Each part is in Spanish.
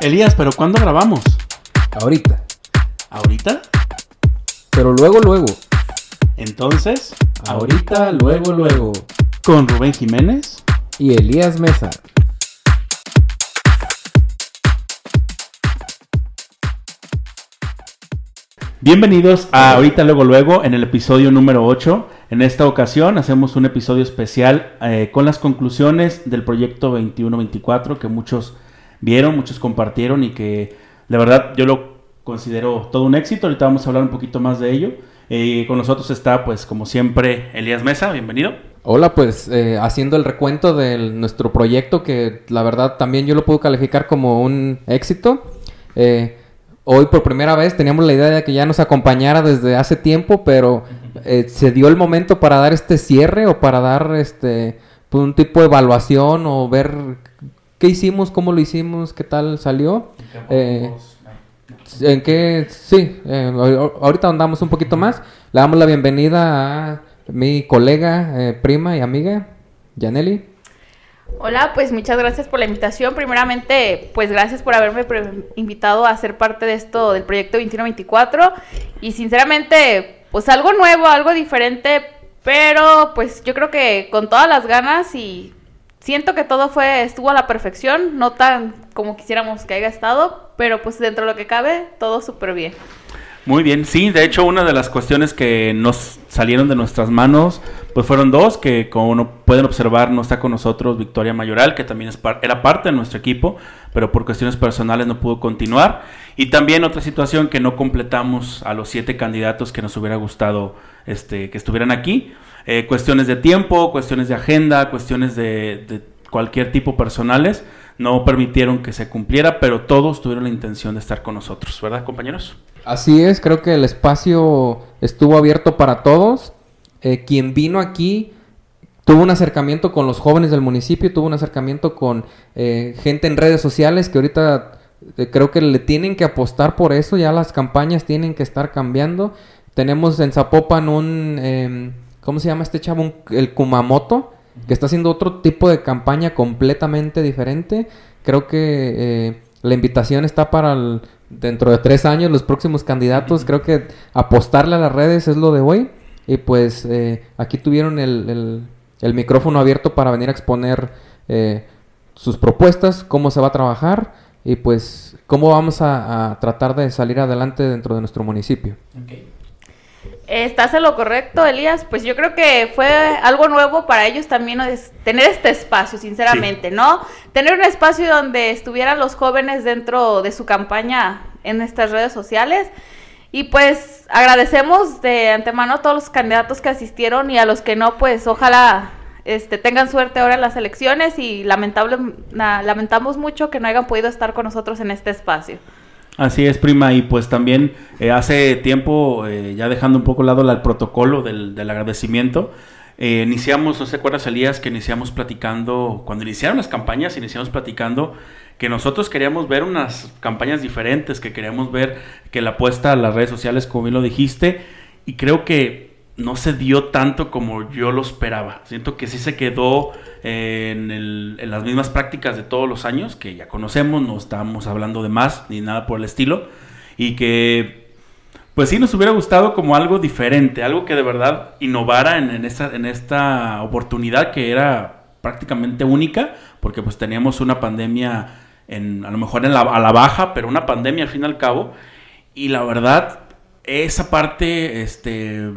Elías, ¿pero cuándo grabamos? Ahorita. ¿Ahorita? Pero luego, luego. Entonces, Ahorita, luego, luego. con Rubén Jiménez. Y Elías Mesa. Bienvenidos a Ahorita Luego Luego en el episodio número 8. En esta ocasión hacemos un episodio especial eh, con las conclusiones del proyecto 2124 que muchos vieron, muchos compartieron y que la verdad yo lo considero todo un éxito. Ahorita vamos a hablar un poquito más de ello. Eh, con nosotros está pues como siempre Elías Mesa, bienvenido. Hola, pues eh, haciendo el recuento de nuestro proyecto, que la verdad también yo lo puedo calificar como un éxito. Eh, hoy por primera vez teníamos la idea de que ya nos acompañara desde hace tiempo, pero se dio el momento para dar este cierre o para dar este pues, un tipo de evaluación o ver qué hicimos, cómo lo hicimos, qué tal salió. Eh, ¿En qué? Sí, eh, ahor- ahorita andamos un poquito más. Le damos la bienvenida a mi colega, eh, prima y amiga, Yaneli. Hola, pues muchas gracias por la invitación. Primeramente, pues gracias por haberme invitado a ser parte de esto del proyecto 2124 y sinceramente, pues algo nuevo, algo diferente, pero pues yo creo que con todas las ganas y siento que todo fue estuvo a la perfección, no tan como quisiéramos que haya estado, pero pues dentro de lo que cabe, todo súper bien. Muy bien, sí, de hecho una de las cuestiones que nos salieron de nuestras manos, pues fueron dos, que como pueden observar no está con nosotros Victoria Mayoral, que también era parte de nuestro equipo, pero por cuestiones personales no pudo continuar. Y también otra situación que no completamos a los siete candidatos que nos hubiera gustado este, que estuvieran aquí. Eh, cuestiones de tiempo, cuestiones de agenda, cuestiones de, de cualquier tipo personales, no permitieron que se cumpliera, pero todos tuvieron la intención de estar con nosotros, ¿verdad compañeros? Así es, creo que el espacio estuvo abierto para todos. Eh, quien vino aquí tuvo un acercamiento con los jóvenes del municipio, tuvo un acercamiento con eh, gente en redes sociales que ahorita eh, creo que le tienen que apostar por eso, ya las campañas tienen que estar cambiando. Tenemos en Zapopan un, em, ¿cómo se llama este chavo? El Kumamoto, que está haciendo otro tipo de campaña completamente diferente. Creo que eh, la invitación está para el- dentro de tres años, los próximos candidatos. Creo que apostarle a las redes es lo de hoy. Y pues eh, aquí tuvieron el, el- el micrófono abierto para venir a exponer eh, sus propuestas, cómo se va a trabajar y pues cómo vamos a, a tratar de salir adelante dentro de nuestro municipio. Estás en lo correcto, Elías. Pues yo creo que fue algo nuevo para ellos también es tener este espacio, sinceramente, ¿no? Tener un espacio donde estuvieran los jóvenes dentro de su campaña en estas redes sociales. Y pues agradecemos de antemano a todos los candidatos que asistieron y a los que no, pues ojalá este, tengan suerte ahora en las elecciones y lamentable, na- lamentamos mucho que no hayan podido estar con nosotros en este espacio. Así es, prima, y pues también eh, hace tiempo, eh, ya dejando un poco lado la- el protocolo del, del agradecimiento, eh, iniciamos, no sé, ¿recuerdas, Elías, que iniciamos platicando, cuando iniciaron las campañas, iniciamos platicando que nosotros queríamos ver unas campañas diferentes, que queríamos ver que la apuesta a las redes sociales, como bien lo dijiste, y creo que no se dio tanto como yo lo esperaba. Siento que sí se quedó en, en, las mismas prácticas de todos los años, que ya conocemos, no estamos hablando de más ni nada por el estilo, y que pues sí nos hubiera gustado como algo diferente, algo que de verdad innovara en, en, esta, en esta oportunidad que era prácticamente única, porque pues teníamos una pandemia en, a lo mejor en la, a la baja, pero una pandemia al fin y al cabo, y la verdad, esa parte, este,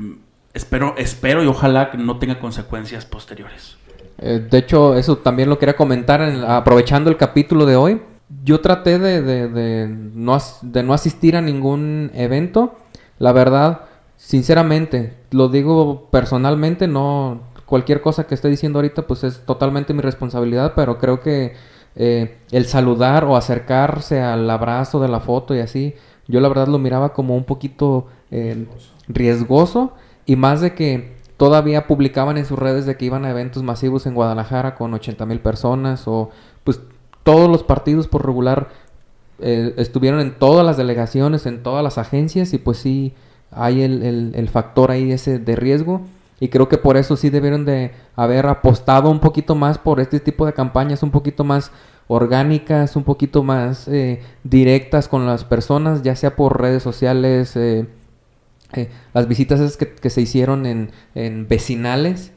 espero, espero y ojalá que no tenga consecuencias posteriores. Eh, de hecho, eso también lo quería comentar aprovechando el capítulo de hoy. Yo traté de, de, no, de no asistir a ningún evento. La verdad, sinceramente, lo digo personalmente, no cualquier cosa que esté diciendo ahorita, pues es totalmente mi responsabilidad, pero creo que eh, el saludar o acercarse al abrazo de la foto y así, yo la verdad lo miraba como un poquito eh, riesgoso y más de que todavía publicaban en sus redes de que iban a eventos masivos en Guadalajara con 80 mil personas o pues todos los partidos por regular eh, estuvieron en todas las delegaciones, en todas las agencias y pues sí hay el, el, factor ahí ese de riesgo y creo que por eso sí debieron de haber apostado un poquito más por este tipo de campañas un poquito más orgánicas, un poquito más eh, directas con las personas, ya sea por redes sociales, eh, eh, las visitas esas que, se hicieron en, en vecinales,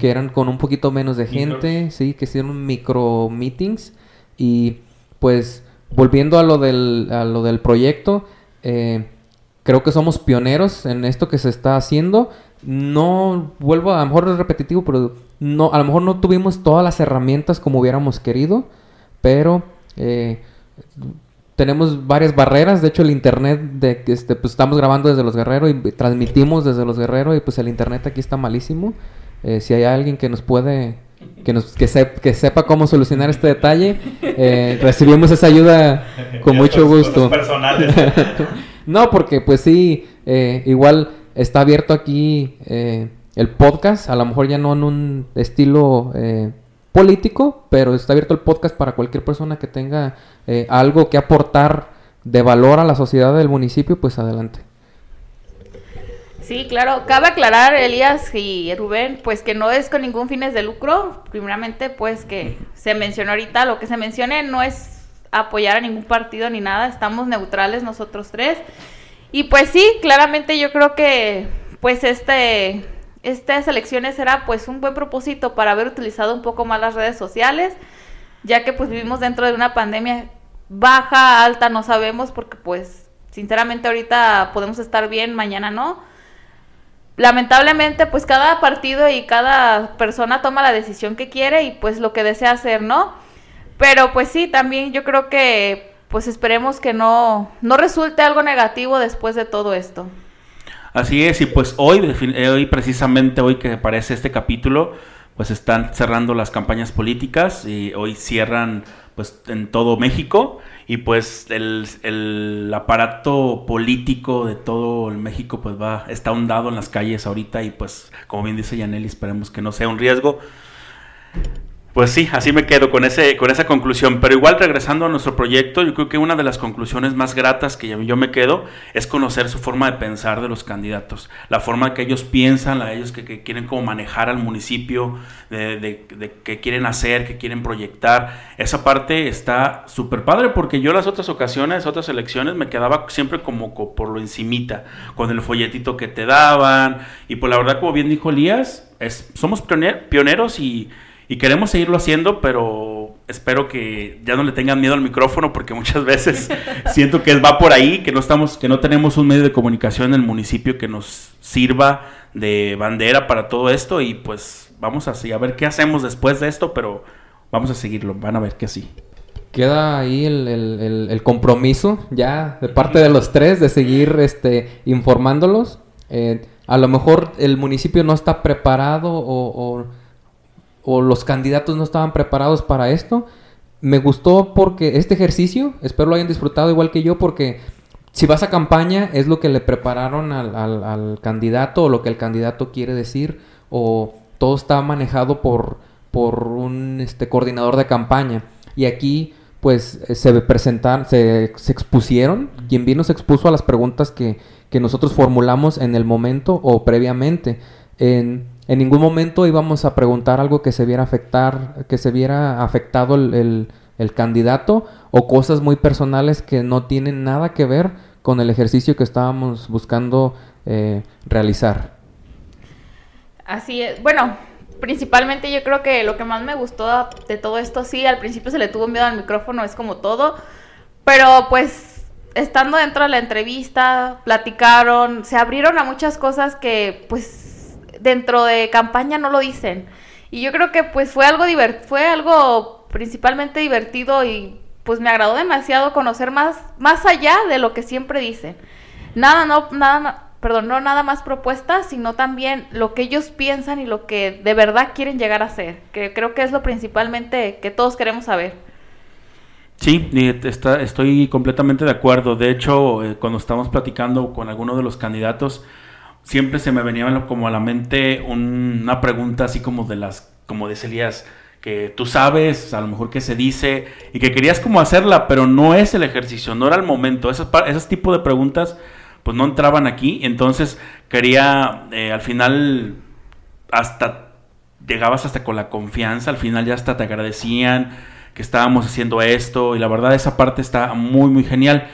que eran con un poquito menos de gente, sí, que hicieron micro meetings. Y pues volviendo a lo del, a lo del proyecto, creo que somos pioneros en esto que se está haciendo. No vuelvo a, a lo mejor es repetitivo, pero no, a lo mejor no tuvimos todas las herramientas como hubiéramos querido pero eh, tenemos varias barreras. De hecho, el internet, de este, pues estamos grabando desde Los Guerreros y transmitimos desde Los Guerreros y pues el internet aquí está malísimo. Eh, si hay alguien que nos puede, que, nos, que, que sepa cómo solucionar este detalle, eh, recibimos esa ayuda con mucho gusto. no, porque pues sí, igual está abierto aquí el podcast, a lo mejor ya no en un estilo político, pero está abierto el podcast para cualquier persona que tenga eh, algo que aportar de valor a la sociedad del municipio, pues adelante. Sí, claro. Cabe aclarar, Elías y Rubén, pues que no es con ningún fines de lucro. Primeramente, pues que se mencionó ahorita, lo que se mencione no es apoyar a ningún partido ni nada, estamos neutrales nosotros tres. Y pues sí, claramente yo creo que pues este estas elecciones era pues un buen propósito para haber utilizado un poco más las redes sociales, ya que pues vivimos dentro de una pandemia baja, alta, no sabemos, porque pues sinceramente ahorita podemos estar bien, mañana no. Lamentablemente pues cada partido y cada persona toma la decisión que quiere y pues lo que desea hacer, ¿no? Pero pues sí, también yo creo que pues esperemos que no, no resulte algo negativo después de todo esto. Así es, y pues hoy, eh, hoy precisamente hoy que aparece este capítulo, pues están cerrando las campañas políticas y hoy cierran pues en todo México y pues el, el aparato político de todo el México pues va, está hundado en las calles ahorita y pues como bien dice Yaneli, esperemos que no sea un riesgo. Pues sí, así me quedo con, ese, con esa conclusión. Pero igual regresando a nuestro proyecto, yo creo que una de las conclusiones más gratas que yo me quedo es conocer su forma de pensar de los candidatos, la forma que ellos piensan, la ellos que, quieren como manejar al municipio, de, de, que quieren hacer, que quieren proyectar. Esa parte está súper padre porque yo las otras ocasiones, otras elecciones, me quedaba siempre como por lo encimita, con el folletito que te daban. Y pues la verdad, como bien dijo Elías, somos pioneros y y queremos seguirlo haciendo, pero espero que ya no le tengan miedo al micrófono porque muchas veces siento que va por ahí, que no estamos, que no tenemos un medio de comunicación en el municipio que nos sirva de bandera para todo esto y pues vamos así a ver qué hacemos después de esto, pero vamos a seguirlo, van a ver que sí. Queda ahí el, compromiso ya de parte de los tres de seguir este, informándolos. Eh, a lo mejor el municipio no está preparado o o los candidatos no estaban preparados para esto. Me gustó porque este ejercicio, espero lo hayan disfrutado igual que yo, porque si vas a campaña es lo que le prepararon al, candidato o lo que el candidato quiere decir, o todo está manejado por, por un este, coordinador de campaña. Y aquí pues eh, se presentaron, se, se, expusieron, quien vino se expuso a las preguntas que, que nosotros formulamos en el momento o previamente. En, en, ningún momento íbamos a preguntar algo que se viera afectar, que se viera afectado el, el, candidato o cosas muy personales que no tienen nada que ver con el ejercicio que estábamos buscando eh, realizar. Así es. Bueno, principalmente yo creo que lo que más me gustó de todo esto, sí, al principio se le tuvo miedo al micrófono, es como todo, pero pues estando dentro de la entrevista, platicaron, se abrieron a muchas cosas que pues dentro de campaña no lo dicen. Y yo creo que pues fue algo divert fue algo principalmente divertido y pues me agradó demasiado conocer más más allá de lo que siempre dicen. Nada no nada perdón, no nada más propuestas, sino también lo que ellos piensan y lo que de verdad quieren llegar a ser, que creo que es lo principalmente que todos queremos saber. Sí, está, estoy completamente de acuerdo. De hecho, eh, cuando estamos platicando con alguno de los candidatos, siempre se me venía como a la mente una pregunta así como de las, como de que tú sabes a lo mejor que se dice y que querías como hacerla, pero no es el ejercicio, no era el momento. Esos, esos tipos de preguntas pues no entraban aquí. Entonces quería, eh, al final, hasta llegabas hasta con la confianza, al final ya hasta te agradecían que estábamos haciendo esto y la verdad esa parte está muy muy genial.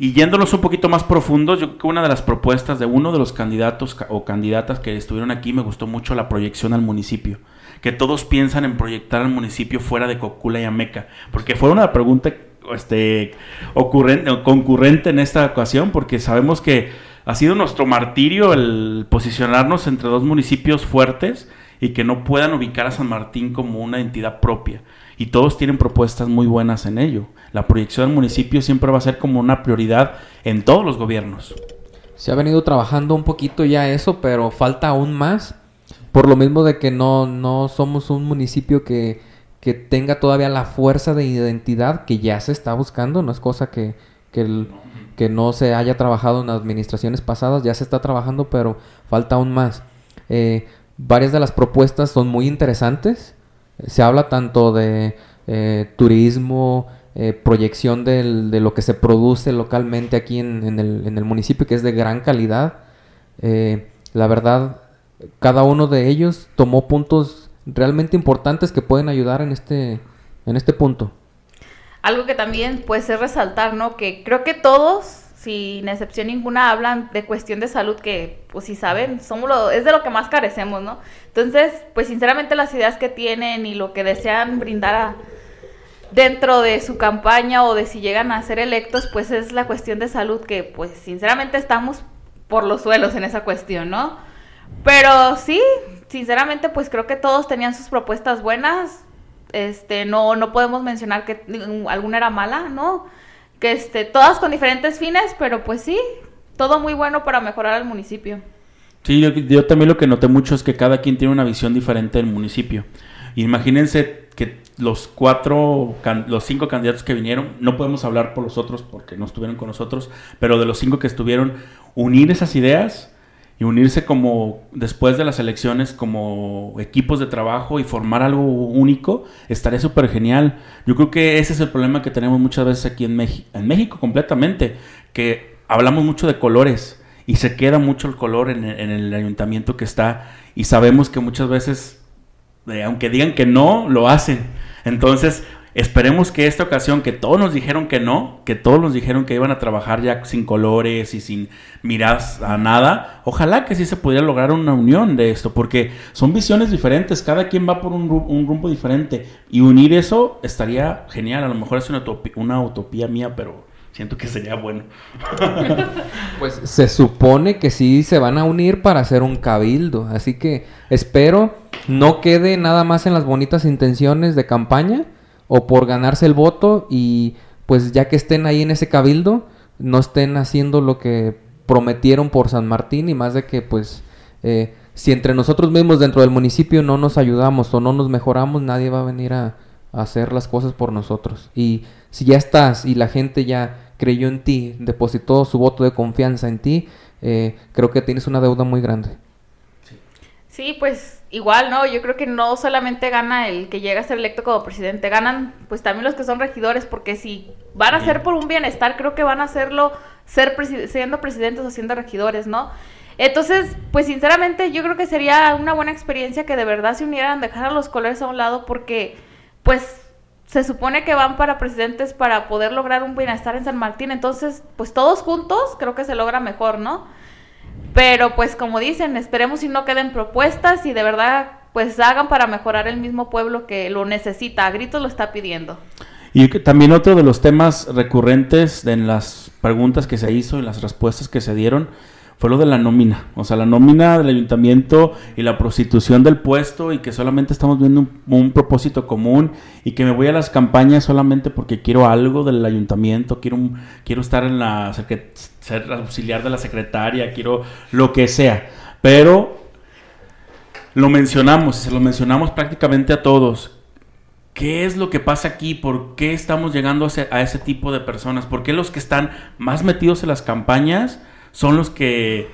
Y yéndonos un poquito más profundos, yo creo que una de las propuestas de uno de los candidatos o candidatas que estuvieron aquí me gustó mucho la proyección al municipio. Que todos piensan en proyectar al municipio fuera de Cocula y Ameca. Porque fue una pregunta este, ocurrente, concurrente en esta ocasión, porque sabemos que ha sido nuestro martirio el posicionarnos entre dos municipios fuertes y que no puedan ubicar a San Martín como una entidad propia. Y todos tienen propuestas muy buenas en ello. La proyección del municipio siempre va a ser como una prioridad en todos los gobiernos. Se ha venido trabajando un poquito ya eso, pero falta aún más. Por lo mismo de que no, no somos un municipio que que tenga todavía la fuerza de identidad que ya se está buscando, no es cosa que, que, no se haya trabajado en administraciones pasadas, ya se está trabajando, pero falta aún más. Eh, varias de las propuestas son muy interesantes, se habla tanto de eh, turismo, eh, proyección de lo que se produce localmente aquí en, el, municipio, que es de gran calidad. la verdad, cada uno de ellos tomó puntos realmente importantes que pueden ayudar en este, en este punto. Algo que también puede ser resaltar, ¿no? Que creo que todos, sin excepción ninguna, hablan de cuestión de salud que, pues si saben, somos lo, es de lo que más carecemos, ¿no? Entonces, pues sinceramente las ideas que tienen y lo que desean brindar dentro de su campaña o de si llegan a ser electos, pues es la cuestión de salud que, pues sinceramente estamos por los suelos en esa cuestión, ¿no? Pero sí, sinceramente, pues creo que todos tenían sus propuestas buenas. Este, no, no podemos mencionar que alguna era mala, ¿no? Que este, todas con diferentes fines, pero pues sí, todo muy bueno para mejorar el municipio. Sí, yo, también lo que noté mucho es que cada quien tiene una visión diferente del municipio. Imagínense que los cuatro, los cinco candidatos que vinieron, no podemos hablar por los otros porque no estuvieron con nosotros, pero de los cinco que estuvieron, unir esas ideas y unirse como después de las elecciones como equipos de trabajo y formar algo único, estaría súper genial. Yo creo que ese es el problema que tenemos muchas veces aquí en México, en México completamente, que hablamos mucho de colores y se queda mucho el color en el, ayuntamiento que está y sabemos que muchas veces, eh, aunque digan que no, lo hacen. Entonces, Esperemos que esta ocasión, que todos nos dijeron que no, que todos nos dijeron que iban a trabajar ya sin colores y sin miras a nada, ojalá que sí se pudiera lograr una unión de esto, porque son visiones diferentes, cada quien va por un, rumbo diferente y unir eso estaría genial, a lo mejor es una utopía, una utopía mía, pero siento que sería bueno. pues se supone que sí se van a unir para hacer un cabildo, así que espero no quede nada más en las bonitas intenciones de campaña, o por ganarse el voto y pues ya que estén ahí en ese cabildo, no estén haciendo lo que prometieron por San Martín y más de que pues eh, si entre nosotros mismos dentro del municipio no nos ayudamos o no nos mejoramos, nadie va a venir a, hacer las cosas por nosotros. Y si ya estás y la gente ya creyó en ti, depositó su voto de confianza en ti, eh, creo que tienes una deuda muy grande. Sí, pues igual, ¿no? Yo creo que no solamente gana el que llega a ser electo como presidente, ganan pues también los que son regidores, porque si van a ser por un bienestar, creo que van a hacerlo ser siendo presidentes o siendo regidores, ¿no? Entonces, pues sinceramente yo creo que sería una buena experiencia que de verdad se unieran, dejar a los colores a un lado, porque pues se supone que van para presidentes para poder lograr un bienestar en San Martín, entonces pues todos juntos creo que se logra mejor, ¿no? Pero pues como dicen, esperemos si no queden propuestas y de verdad pues hagan para mejorar el mismo pueblo que lo necesita, a gritos lo está pidiendo. Y también otro de los temas recurrentes en las preguntas que se hizo y las respuestas que se dieron fue lo de la nómina. O sea, la nómina del ayuntamiento y la prostitución del puesto y que solamente estamos viendo un, propósito común y que me voy a las campañas solamente porque quiero algo del ayuntamiento, quiero, quiero estar en la ser auxiliar de la secretaria, quiero lo que sea. Pero lo mencionamos se lo mencionamos prácticamente a todos. ¿Qué es lo que pasa aquí? ¿Por qué estamos llegando a ese, a ese tipo de personas? ¿Por qué los que están más metidos en las campañas son los que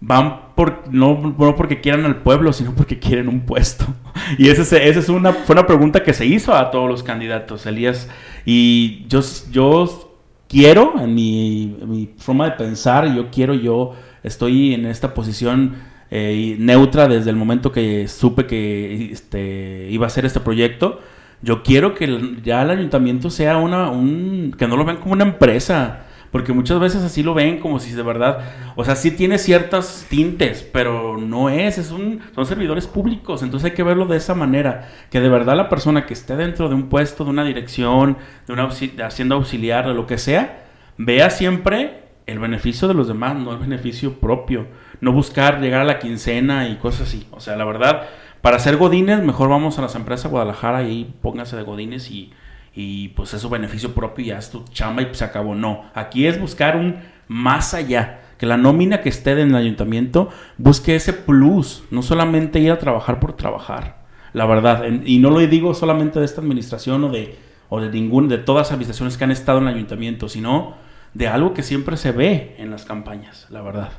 van por no, porque quieran al pueblo, sino porque quieren un puesto. Y esa es, es una, fue una pregunta que se hizo a todos los candidatos, Elías. Y yo, yo quiero, en mi, forma de pensar, yo quiero, yo estoy en esta posición eh, neutra desde el momento que supe que este, iba a ser este proyecto. Yo quiero que ya el ayuntamiento sea una, un, que no lo vean como una empresa porque muchas veces así lo ven como si de verdad, o sea, sí tiene ciertas tintes, pero no es, es un, son servidores públicos, entonces hay que verlo de esa manera, que de verdad la persona que esté dentro de un puesto, de una dirección, de una hacienda auxiliar, de lo que sea, vea siempre el beneficio de los demás, no el beneficio propio, no buscar llegar a la quincena y cosas así, o sea, la verdad, para ser godines, mejor vamos a las empresas Guadalajara y pónganse de godines y y pues es su beneficio propio y ya es tu chamba y se acabó. No, aquí es buscar un más allá. Que la nómina que esté en el ayuntamiento busque ese plus, no solamente ir a trabajar por trabajar, la verdad. Y no lo digo solamente de esta administración o de, o de de todas las administraciones que han estado en el ayuntamiento, sino de algo que siempre se ve en las campañas, la verdad.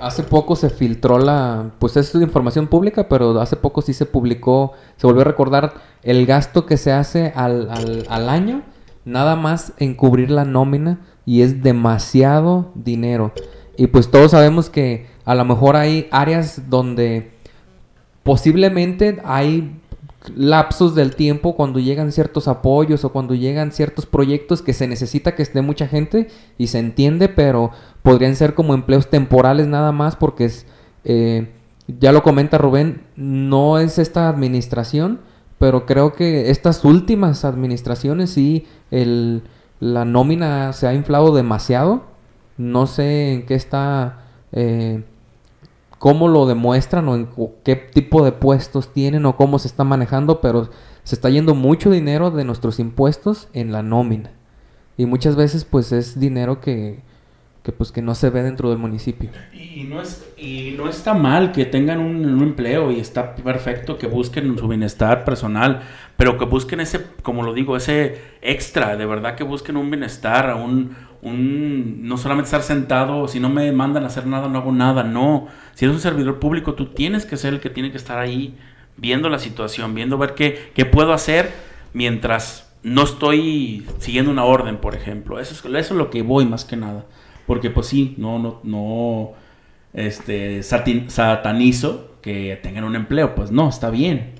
Hace poco se filtró la, pues es información pública, pero hace poco sí se publicó, se volvió a recordar el gasto que se hace al, al, año, nada más en cubrir la nómina, y es demasiado dinero. Y pues todos sabemos que a lo mejor hay áreas donde posiblemente hay lapsos del tiempo cuando llegan ciertos apoyos o cuando llegan ciertos proyectos que se necesita que esté mucha gente y se entiende, pero podrían ser como empleos temporales nada más porque es, eh, ya lo comenta Rubén, no es esta administración, pero creo que estas últimas administraciones sí, el, la nómina se ha inflado demasiado, no sé en qué está... Eh, cómo lo demuestran o en qué tipo de puestos tienen o cómo se está manejando, pero se está yendo mucho dinero de nuestros impuestos en la nómina. Y muchas veces pues es dinero que, que pues que no se ve dentro del municipio. Y no, es, y no está mal que tengan un, empleo y está perfecto que busquen su bienestar personal, pero que busquen ese, como lo digo, ese extra, de verdad que busquen un bienestar, un, un no solamente estar sentado, si no me mandan a hacer nada, no hago nada, no. Si eres un servidor público, tú tienes que ser el que tiene que estar ahí viendo la situación, viendo ver qué, qué puedo hacer mientras no estoy siguiendo una orden, por ejemplo. Eso es, eso es lo que voy más que nada. Porque pues sí, no, no, no, este, satanizo que tengan un empleo, pues no, está bien.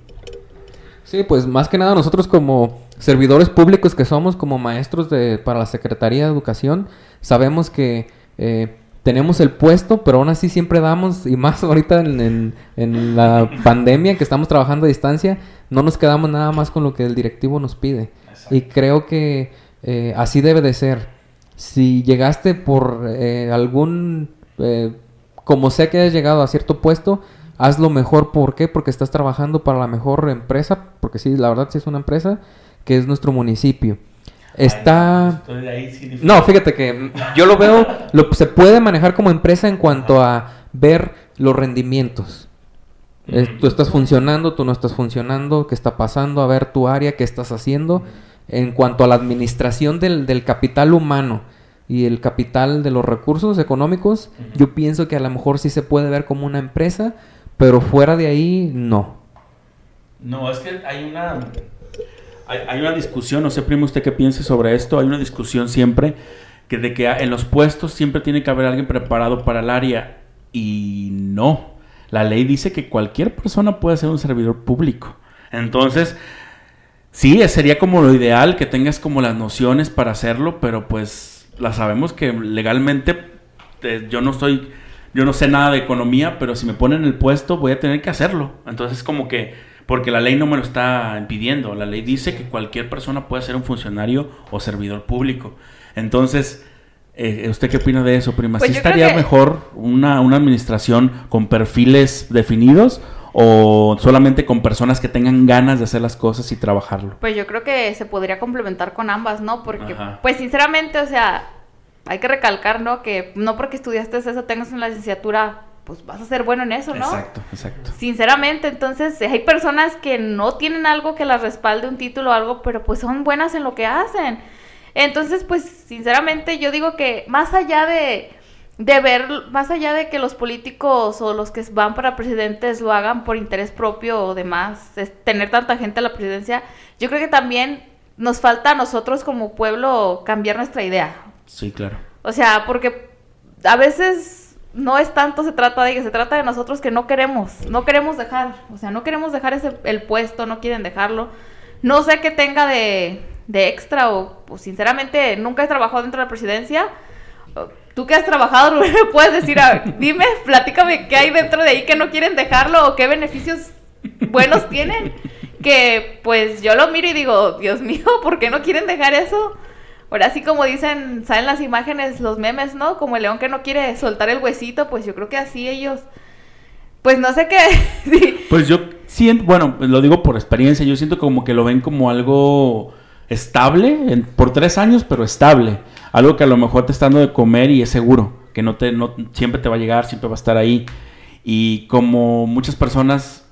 Sí, pues más que nada nosotros como servidores públicos que somos, como maestros de, para la Secretaría de Educación, sabemos que eh, tenemos el puesto, pero aún así siempre damos, y más ahorita en, la pandemia que estamos trabajando a distancia, no nos quedamos nada más con lo que el directivo nos pide. Y creo que eh, así debe de ser. Si llegaste por eh, algún, como sea que hayas llegado a cierto puesto, hazlo mejor. ¿Por qué? Porque estás trabajando para la mejor empresa, porque sí, la verdad sí es una empresa, que es nuestro municipio. Está... no, fíjate que yo lo veo, lo, se puede manejar como empresa en cuanto a ver los rendimientos. tú estás funcionando, tú no estás funcionando, qué está pasando, a ver tu área, qué estás haciendo. En cuanto a la administración del, del capital humano, y el capital de los recursos económicos, yo pienso que a lo mejor sí se puede ver como una empresa, pero fuera de ahí no. No, es que hay una hay, una discusión, no sé, primo, usted qué piense sobre esto, hay una discusión siempre que de que en los puestos siempre tiene que haber alguien preparado para el área y no. La ley dice que cualquier persona puede ser un servidor público. Entonces, sí, sería como lo ideal que tengas como las nociones para hacerlo, pero pues la sabemos que legalmente yo no estoy, yo no sé nada de economía, pero si me ponen el puesto voy a tener que hacerlo. Entonces, como que, porque la ley no me lo está impidiendo, la ley dice que cualquier persona puede ser un funcionario o servidor público. Entonces, eh, ¿usted qué opina de eso, prima? Pues ¿Sí estaría mejor una, una administración con perfiles definidos o solamente con personas que tengan ganas de hacer las cosas y trabajarlo? Pues yo creo que se podría complementar con ambas, ¿no? Porque, pues sinceramente, o sea, hay que recalcar, ¿no? Que no porque estudiaste eso, tengas una licenciatura, pues vas a ser bueno en eso, ¿no? Exacto, exacto. Sinceramente, entonces hay personas que no tienen algo que las respalde un título o algo, pero pues son buenas en lo que hacen. Entonces, pues sinceramente yo digo que más allá de de ver, más allá de que los políticos o los que van para presidentes lo hagan por interés propio o demás, tener tanta gente a la presidencia, yo creo que también nos falta a nosotros como pueblo cambiar nuestra idea. Sí, claro. O sea, porque a veces no es tanto se trata de que se trata de nosotros que no queremos, no queremos dejar, o sea, no queremos dejar ese el puesto, no quieren dejarlo. No sé qué tenga de, de extra o sinceramente nunca he trabajado dentro de la presidencia tú que has trabajado, puedes decir, dime, platícame qué hay dentro de ahí que no quieren dejarlo o qué beneficios buenos tienen. Que pues yo lo miro y digo, Dios mío, ¿por qué no quieren dejar eso? Ahora sí como dicen, salen las imágenes, los memes, ¿no? Como el león que no quiere soltar el huesito, pues yo creo que así ellos, pues no sé qué. Pues yo siento, bueno, lo digo por experiencia, yo siento como que lo ven como algo estable, por tres años, pero estable. Algo que a lo mejor te está dando de comer y es seguro, que no te, no, siempre te va a llegar, siempre va a estar ahí. Y como muchas personas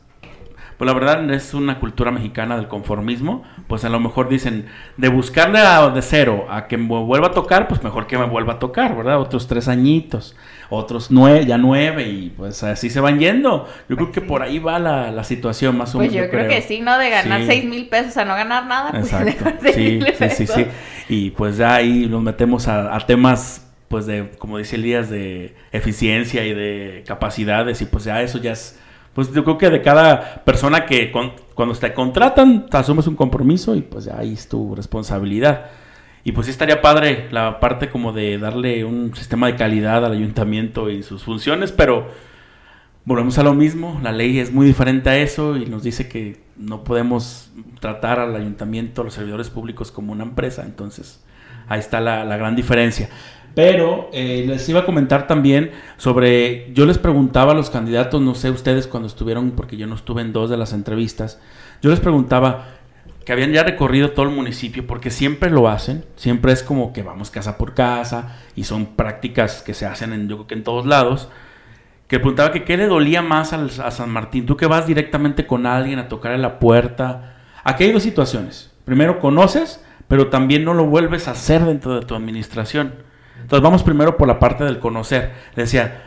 pues la verdad es una cultura mexicana del conformismo, pues a lo mejor dicen, de buscarle a, de cero a que me vuelva a tocar, pues mejor que me vuelva a tocar, ¿verdad? Otros tres añitos, otros nueve, ya nueve, y pues así se van yendo. Yo creo que por ahí va la, situación más o pues menos. Pues yo, creo, que sí, ¿no? De ganar seis mil pesos a no ganar nada. Pues Exacto. sí, sí, sí, sí. Y pues ya ahí nos metemos a, a temas pues de, como dice Elías, de eficiencia y de capacidades, y pues ya eso ya es pues yo creo que de cada persona que cuando te contratan, te asumes un compromiso y pues ahí es tu responsabilidad. Y pues sí estaría padre la parte como de darle un sistema de calidad al ayuntamiento y sus funciones, pero volvemos a lo mismo, la ley es muy diferente a eso y nos dice que no podemos tratar al ayuntamiento, a los servidores públicos como una empresa, entonces ahí está la, la gran diferencia. Pero eh, les iba a comentar también sobre, yo les preguntaba a los candidatos, no sé ustedes cuando estuvieron, porque yo no estuve en dos de las entrevistas, yo les preguntaba que habían ya recorrido todo el municipio, porque siempre lo hacen, siempre es como que vamos casa por casa, y son prácticas que se hacen en, yo creo que en todos lados, que preguntaba que qué le dolía más a San Martín, tú que vas directamente con alguien a tocar la puerta, aquí hay dos situaciones, primero conoces, pero también no lo vuelves a hacer dentro de tu administración. Entonces vamos primero por la parte del conocer. Decía,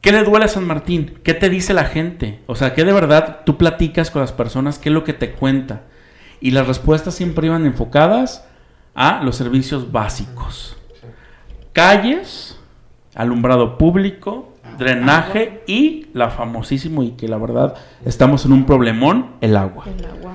¿qué le duele a San Martín? ¿Qué te dice la gente? O sea, ¿qué de verdad tú platicas con las personas? ¿Qué es lo que te cuenta? Y las respuestas siempre iban enfocadas a los servicios básicos. Calles, alumbrado público, drenaje y la famosísimo y que la verdad estamos en un problemón, el agua. El agua.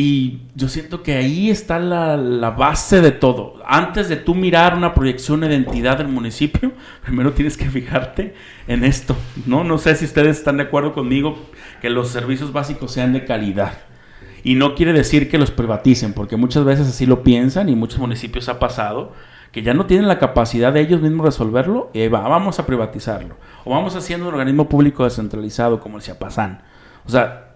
Y yo siento que ahí está la, base de todo. Antes de tú mirar una proyección de identidad del municipio, primero tienes que fijarte en esto. No, no sé si ustedes están de acuerdo conmigo que los servicios básicos sean de calidad. Y no quiere decir que los privaticen, porque muchas veces así lo piensan y muchos municipios ha pasado que ya no tienen la capacidad de ellos mismos resolverlo y va, vamos a privatizarlo. O vamos haciendo un organismo público descentralizado como el CIAPASAN. O sea,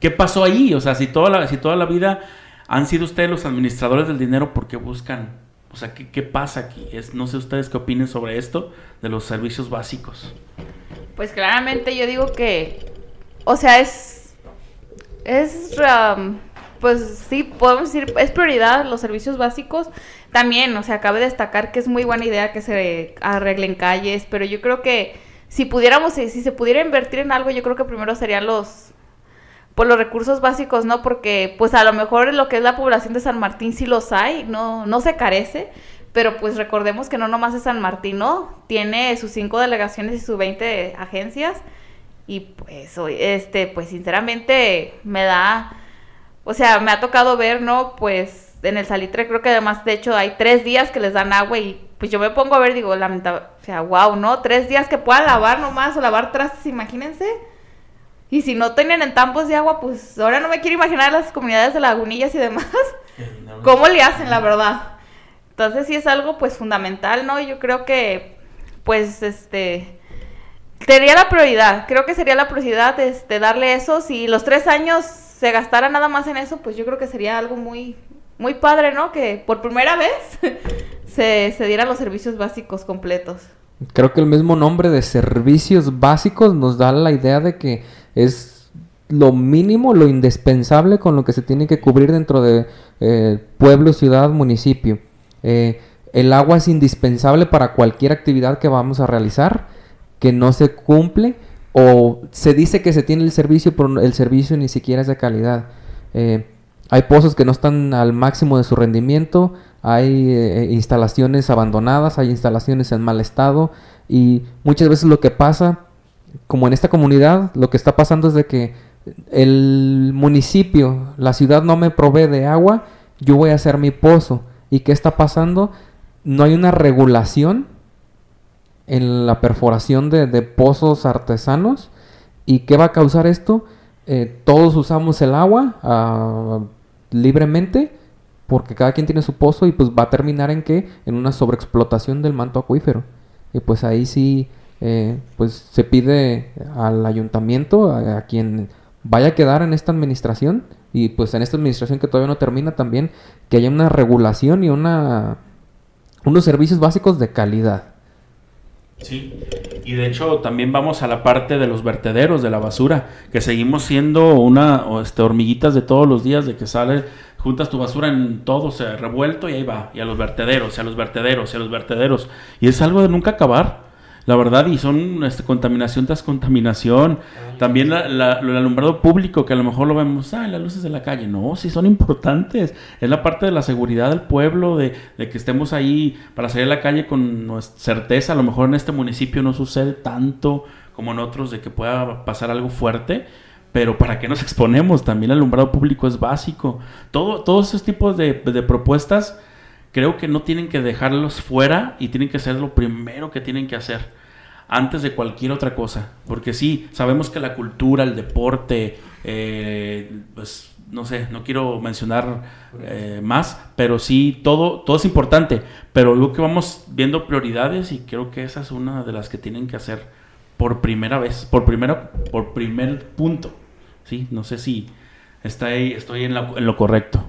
¿Qué pasó ahí? O sea, si toda la, si toda la vida han sido ustedes los administradores del dinero, ¿por qué buscan? O sea, ¿qué, pasa aquí? Es, no sé ustedes qué opinen sobre esto de los servicios básicos. Pues claramente yo digo que, o sea, es, es, um, pues sí, podemos decir, es prioridad los servicios básicos. También, o sea, cabe destacar que es muy buena idea que se arreglen calles, pero yo creo que si pudiéramos, si, se pudiera invertir en algo, yo creo que primero serían los, pues los recursos básicos, ¿no? Porque pues a lo mejor lo que es la población de San Martín sí los hay, no, no se carece, pero pues recordemos que no nomás es San Martín, ¿no? Tiene sus cinco delegaciones y sus 20 agencias y pues, este, pues sinceramente me da, o sea, me ha tocado ver, ¿no? Pues en el salitre creo que además, de hecho, hay tres días que les dan agua y pues yo me pongo a ver, digo, lamentable, o sea, wow, ¿no? Tres días que puedan lavar nomás o lavar trastes, imagínense. Y si no tienen en tampos de agua, pues ahora no me quiero imaginar las comunidades de lagunillas y demás. ¿Cómo le hacen, la verdad? Entonces sí es algo pues fundamental, ¿no? Yo creo que pues este sería la prioridad, creo que sería la prioridad este, darle eso. Si los tres años se gastara nada más en eso, pues yo creo que sería algo muy, muy padre, ¿no? Que por primera vez se, se dieran los servicios básicos completos. Creo que el mismo nombre de servicios básicos nos da la idea de que es lo mínimo, lo indispensable con lo que se tiene que cubrir dentro de eh, pueblo, ciudad, municipio. Eh, el agua es indispensable para cualquier actividad que vamos a realizar que no se cumple o se dice que se tiene el servicio, pero el servicio ni siquiera es de calidad. Eh, hay pozos que no están al máximo de su rendimiento, hay instalaciones abandonadas, hay instalaciones en mal estado y muchas veces lo que pasa, como en esta comunidad, lo que está pasando es de que el municipio, la ciudad no me provee de agua, yo voy a hacer mi pozo. ¿Y qué está pasando? No hay una regulación en la perforación de, pozos artesanos. ¿Y qué va a causar esto? Eh, todos usamos el agua ah, libremente porque cada quien tiene su pozo y pues va a terminar en qué? En una sobreexplotación del manto acuífero. Y pues ahí sí, eh, pues se pide al ayuntamiento, a, quien vaya a quedar en esta administración, y pues en esta administración que todavía no termina también, que haya una regulación y una unos servicios básicos de calidad. Sí, y de hecho también vamos a la parte de los vertederos de la basura, que seguimos siendo una este, hormiguitas de todos los días, de que sale, juntas tu basura en todo, se revuelto y ahí va, y a los vertederos, y a los vertederos, y a los vertederos, y es algo de nunca acabar la verdad, y son este, contaminación tras contaminación. También el alumbrado público, que a lo mejor lo vemos, ah, las luces de la calle. No, sí son importantes. Es la parte de la seguridad del pueblo, de, que estemos ahí para salir a la calle con certeza. A lo mejor en este municipio no sucede tanto como en otros de que pueda pasar algo fuerte. Pero ¿para qué nos exponemos? También el alumbrado público es básico. Todo, todos esos tipos de, de propuestas creo que no tienen que dejarlos fuera y tienen que ser lo primero que tienen que hacer antes de cualquier otra cosa. Porque sí, sabemos que la cultura, el deporte, eh, pues no sé, no quiero mencionar eh, más, pero sí, todo, todo es importante. Pero luego que vamos viendo prioridades y creo que esa es una de las que tienen que hacer por primera vez, por primero, por primer punto. Sí, no sé si está ahí, estoy en, en lo correcto.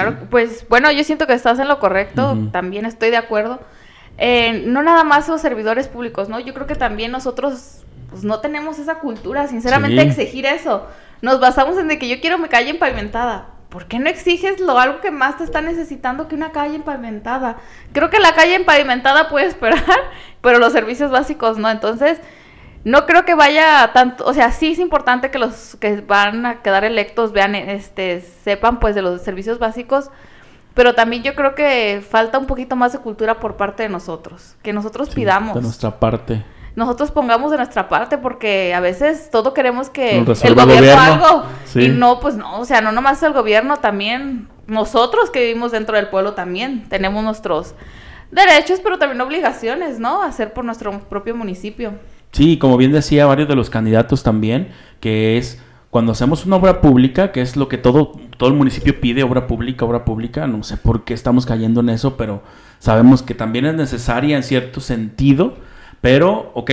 Claro, pues bueno, yo siento que estás en lo correcto, también estoy de acuerdo. Eh, no nada más los servidores públicos, ¿no? Yo creo que también nosotros pues, no tenemos esa cultura, sinceramente, exigir eso. Nos basamos en de que yo quiero mi calle empavimentada. ¿Por qué no exiges lo algo que más te está necesitando que una calle empavimentada? Creo que la calle empavimentada puede esperar, pero los servicios básicos no. Entonces, no creo que vaya tanto, o sea, sí es importante que los que van a quedar electos vean, este, sepan pues de los servicios básicos, pero también yo creo que falta un poquito más de cultura por parte de nosotros, que nosotros pidamos. De nuestra parte. Nosotros pongamos de nuestra parte porque a veces todo queremos que el gobierno, algo y no, pues no, o sea, no nomás el gobierno, también nosotros que vivimos dentro del pueblo también tenemos nuestros derechos, pero también obligaciones, ¿no? Hacer por nuestro propio municipio. Sí, como bien decía varios de los candidatos también, que es cuando hacemos una obra pública, que es lo que todo, todo el municipio pide, obra pública, obra pública, no sé por qué estamos cayendo en eso, pero sabemos que también es necesaria en cierto sentido, pero, ok,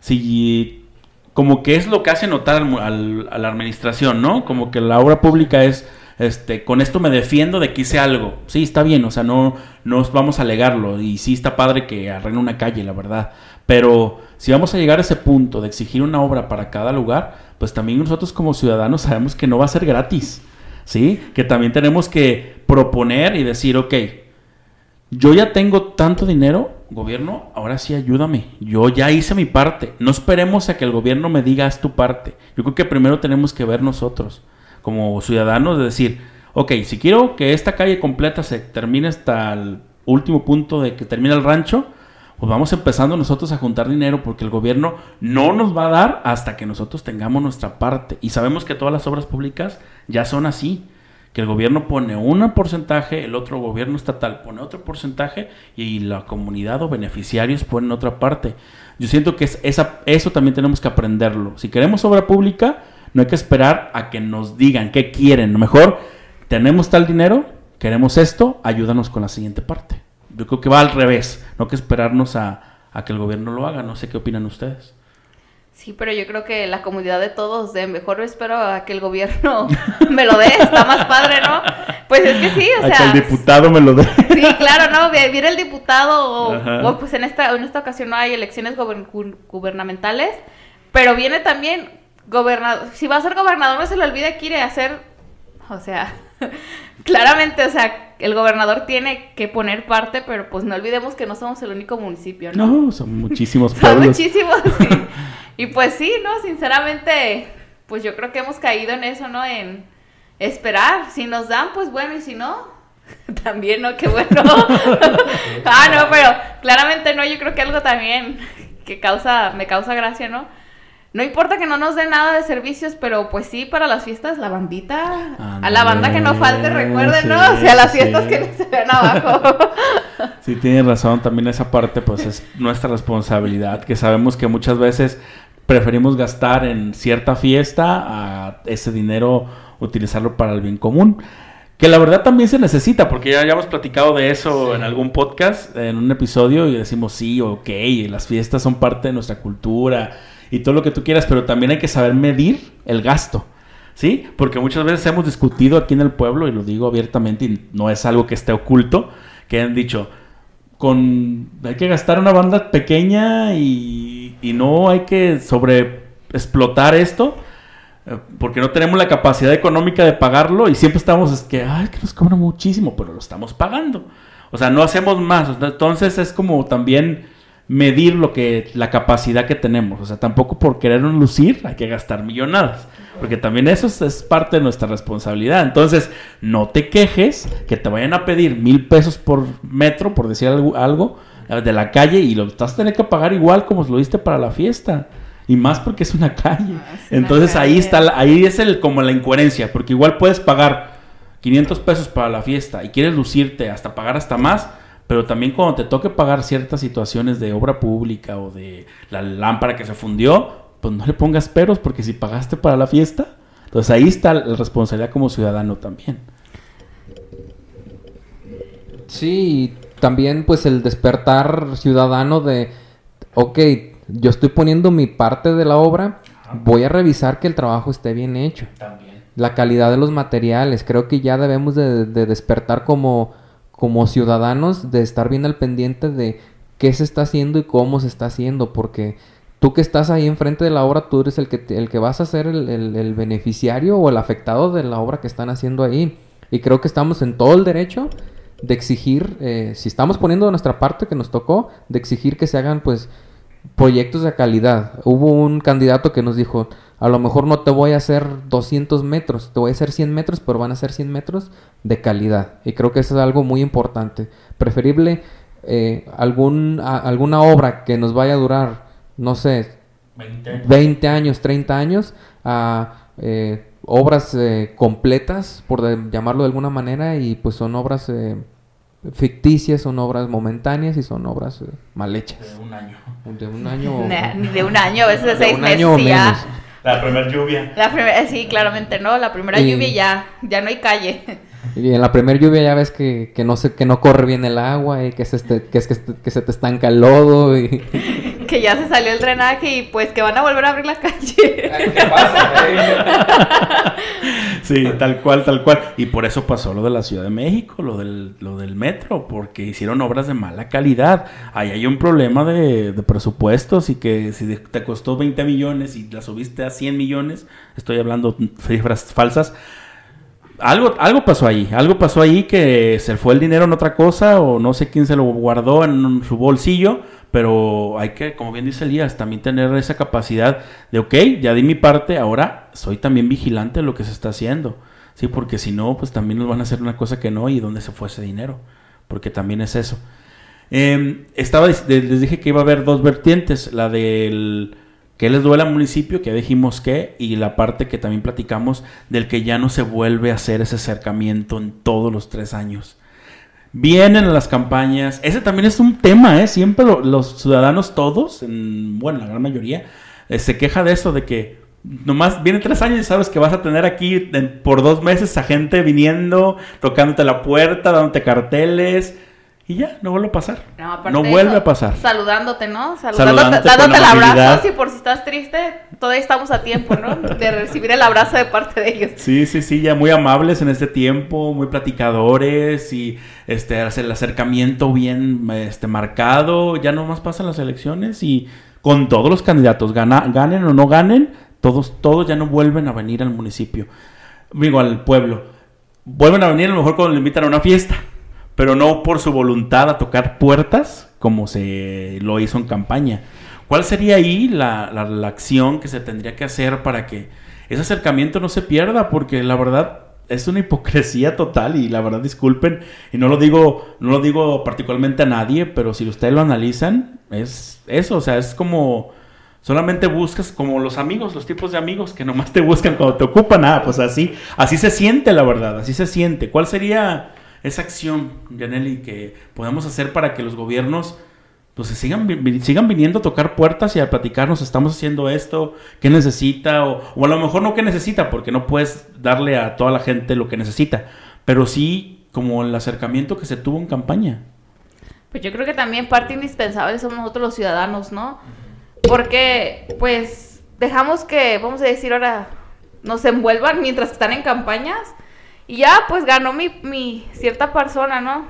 si como que es lo que hace notar al, a la administración, ¿no? Como que la obra pública es, este, con esto me defiendo de que hice algo. Sí, está bien, o sea, no, no vamos a alegarlo, y sí está padre que arregle una calle, la verdad, pero si vamos a llegar a ese punto de exigir una obra para cada lugar, pues también nosotros como ciudadanos sabemos que no va a ser gratis. ¿sí? Que también tenemos que proponer y decir, ok, yo ya tengo tanto dinero, gobierno, ahora sí ayúdame. Yo ya hice mi parte. No esperemos a que el gobierno me diga haz tu parte. Yo creo que primero tenemos que ver nosotros, como ciudadanos, de decir, ok, si quiero que esta calle completa se termine hasta el último punto de que termine el rancho, pues vamos empezando nosotros a juntar dinero porque el gobierno no nos va a dar hasta que nosotros tengamos nuestra parte. Y sabemos que todas las obras públicas ya son así, que el gobierno pone un porcentaje, el otro gobierno estatal pone otro porcentaje y la comunidad o beneficiarios ponen otra parte. Yo siento que es esa, eso también tenemos que aprenderlo. Si queremos obra pública, no hay que esperar a que nos digan qué quieren. Mejor tenemos tal dinero, queremos esto, ayúdanos con la siguiente parte. Yo creo que va al revés, no que esperarnos a, que el gobierno lo haga. No sé qué opinan ustedes. Sí, pero yo creo que la comunidad de todos, de mejor espero a que el gobierno me lo dé, está más padre, ¿no? Pues es que sí, o sea. A que el diputado me lo dé. Sí, claro, ¿no? Viene el diputado, o, pues en esta, en esta ocasión no hay elecciones gubernamentales, pero viene también gobernador. Si va a ser gobernador, no se le olvide que quiere hacer, o sea, claramente, o sea, el gobernador tiene que poner parte, pero pues no olvidemos que no somos el único municipio, ¿no? No, son muchísimos pueblos. son muchísimos, sí. y pues sí, ¿no? Sinceramente, pues yo creo que hemos caído en eso, ¿no? En esperar. Si nos dan, pues bueno, y si no, también, ¿no? Qué bueno. ah, no, pero claramente no, yo creo que algo también que causa, me causa gracia, ¿no? No importa que no nos den nada de servicios, pero pues sí, para las fiestas, la bandita. a la banda que no falte, recuerden, ¿no? O sea, las fiestas que no se ven abajo. sí, tienes razón. También esa parte, pues es nuestra responsabilidad. Que sabemos que muchas veces preferimos gastar en cierta fiesta a ese dinero utilizarlo para el bien común. Que la verdad también se necesita, porque ya, ya hemos platicado de eso en algún podcast, en un episodio, y decimos, sí, ok, las fiestas son parte de nuestra cultura y todo lo que tú quieras, pero también hay que saber medir el gasto. ¿Sí? Porque muchas veces hemos discutido aquí en el pueblo, y lo digo abiertamente, y no es algo que esté oculto, que han dicho, con hay que gastar una banda pequeña y, y no hay que sobre explotar esto, eh, porque no tenemos la capacidad económica de pagarlo y siempre estamos, es que, ay, que nos cobra muchísimo, pero lo estamos pagando. O sea, no hacemos más. Entonces es como también medir lo que la capacidad que tenemos. O sea, tampoco por querer lucir hay que gastar millonadas, porque también eso es, parte de nuestra responsabilidad. Entonces, no te quejes que te vayan a pedir mil pesos por metro, por decir algo, algo de la calle y lo estás a tener que pagar igual como lo diste para la fiesta. Y más porque es una calle. Ah, Entonces ahí está, ahí es el como la incoherencia, porque igual puedes pagar 500 pesos para la fiesta y quieres lucirte hasta pagar hasta más, pero también cuando te toque pagar ciertas situaciones de obra pública o de la lámpara que se fundió, pues no le pongas peros porque si pagaste para la fiesta, entonces ahí está la responsabilidad como ciudadano también. Sí, también pues el despertar ciudadano de, ok, yo estoy poniendo mi parte de la obra, voy a revisar que el trabajo esté bien hecho. También. La calidad de los materiales, creo que ya debemos de despertar como como ciudadanos de estar bien al pendiente de qué se está haciendo y cómo se está haciendo, porque tú que estás ahí enfrente de la obra, tú eres el que, el que vas a ser el, beneficiario o el afectado de la obra que están haciendo ahí. Y creo que estamos en todo el derecho de exigir, eh, si estamos poniendo nuestra parte que nos tocó, de exigir que se hagan pues proyectos de calidad. Hubo un candidato que nos dijo, a lo mejor no te voy a hacer 200 metros, te voy a hacer 100 metros, pero van a ser 100 metros de calidad. Y creo que eso es algo muy importante. Preferible eh, algún, alguna obra que nos vaya a durar, no sé, 20 años, 30 años, a eh, obras eh, completas, por llamarlo de alguna manera, y pues son obras ficticias, son obras momentáneas y son obras mal hechas. De un año. De un año. Ni de un año, a veces de seis meses. Ya. La primera lluvia. La primera, sí, claramente no. La primera lluvia ya, ya no hay calle. Y en la primera lluvia ya ves que, que no se, que no corre bien el agua y que, se que, es que, que se te estanca el lodo y... que ya se salió el drenaje y pues que van a volver a abrir la calle. ¿Qué pasa? sí, tal cual, tal cual. Y por eso pasó lo de la Ciudad de México, lo del, lo del metro, porque hicieron obras de mala calidad. Ahí hay un problema de, de presupuestos y que si te costó 20 millones y la subiste a 100 millones, estoy hablando cifras falsas, algo, algo pasó ahí, algo pasó ahí que se fue el dinero en otra cosa o no sé quién se lo guardó en su bolsillo, pero hay que, como bien dice Elías, también tener esa capacidad de, ok, ya di mi parte, ahora soy también vigilante de lo que se está haciendo, sí, porque si no, pues también nos van a hacer una cosa que no y dónde se fue ese dinero, porque también es eso. Em, estaba, les dije que iba a haber dos vertientes, la del que les duele al municipio, que dijimos que, y la parte que también platicamos del que ya no se vuelve a hacer ese acercamiento en todos los tres años. Vienen las campañas, ese también es un tema, ¿eh? Siempre los ciudadanos todos, en, bueno, la gran mayoría, eh, se queja de eso, de que nomás vienen tres años y sabes que vas a tener aquí por dos meses a gente viniendo, tocándote la puerta, dándote carteles, y ya, no vuelve a pasar. No, vuelve a pasar. Saludándote, ¿no? Saludándote, dándote el abrazo. Si por si estás triste, todavía estamos a tiempo, ¿no? De recibir el abrazo de parte de ellos. Sí, sí, sí, ya muy amables en este tiempo, muy platicadores y este el acercamiento bien este marcado. Ya nomás pasan las elecciones y con todos los candidatos, ganen o no ganen, todos, todos ya no vuelven a venir al municipio. Digo, al pueblo. Vuelven a venir a lo mejor cuando le invitan a una fiesta pero no por su voluntad a tocar puertas como se lo hizo en campaña. ¿Cuál sería ahí la, la, acción que se tendría que hacer para que ese acercamiento no se pierda? Porque la verdad es una hipocresía total y la verdad disculpen y no lo digo no lo digo particularmente a nadie, pero si ustedes lo analizan es eso, o sea, es como solamente buscas como los amigos, los tipos de amigos que nomás te buscan cuando te ocupan, ah, pues así así se siente la verdad, así se siente. ¿Cuál sería esa acción, Janelli, que podemos hacer para que los gobiernos pues sigan, sigan viniendo a tocar puertas y a platicarnos, estamos haciendo esto, qué necesita, o, o, a lo mejor no qué necesita, porque no puedes darle a toda la gente lo que necesita, pero sí como el acercamiento que se tuvo en campaña. Pues yo creo que también parte indispensable somos nosotros los ciudadanos, ¿no? Porque pues dejamos que, vamos a decir ahora, nos envuelvan mientras están en campañas y ya, pues ganó mi, cierta persona, ¿no?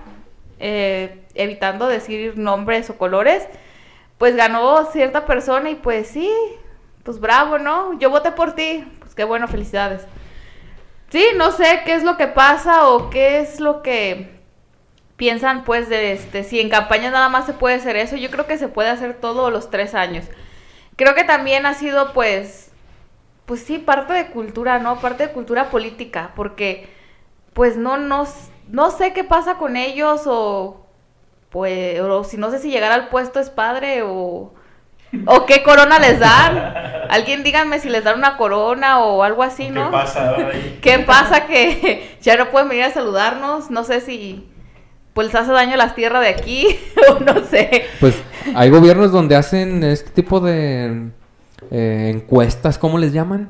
Eh, evitando decir nombres o colores, pues ganó cierta persona y pues sí, pues bravo, ¿no? Yo voté por ti, pues qué bueno, felicidades. Sí, no sé qué es lo que pasa o qué es lo que piensan pues de este, si en campaña nada más se puede hacer eso, yo creo que se puede hacer todos los tres años. Creo que también ha sido pues, pues sí, parte de cultura, ¿no? Parte de cultura política, porque pues no, no, no sé qué pasa con ellos o pues, o si no sé si llegar al puesto es padre o, o qué corona les dan. Alguien díganme si les dan una corona o algo así, ¿no? ¿Qué pasa? ¿Qué pasa que ya no pueden venir a saludarnos? No sé si pues les hace daño las tierras de aquí o no sé. Pues hay gobiernos donde hacen este tipo de eh, encuestas, ¿cómo les llaman?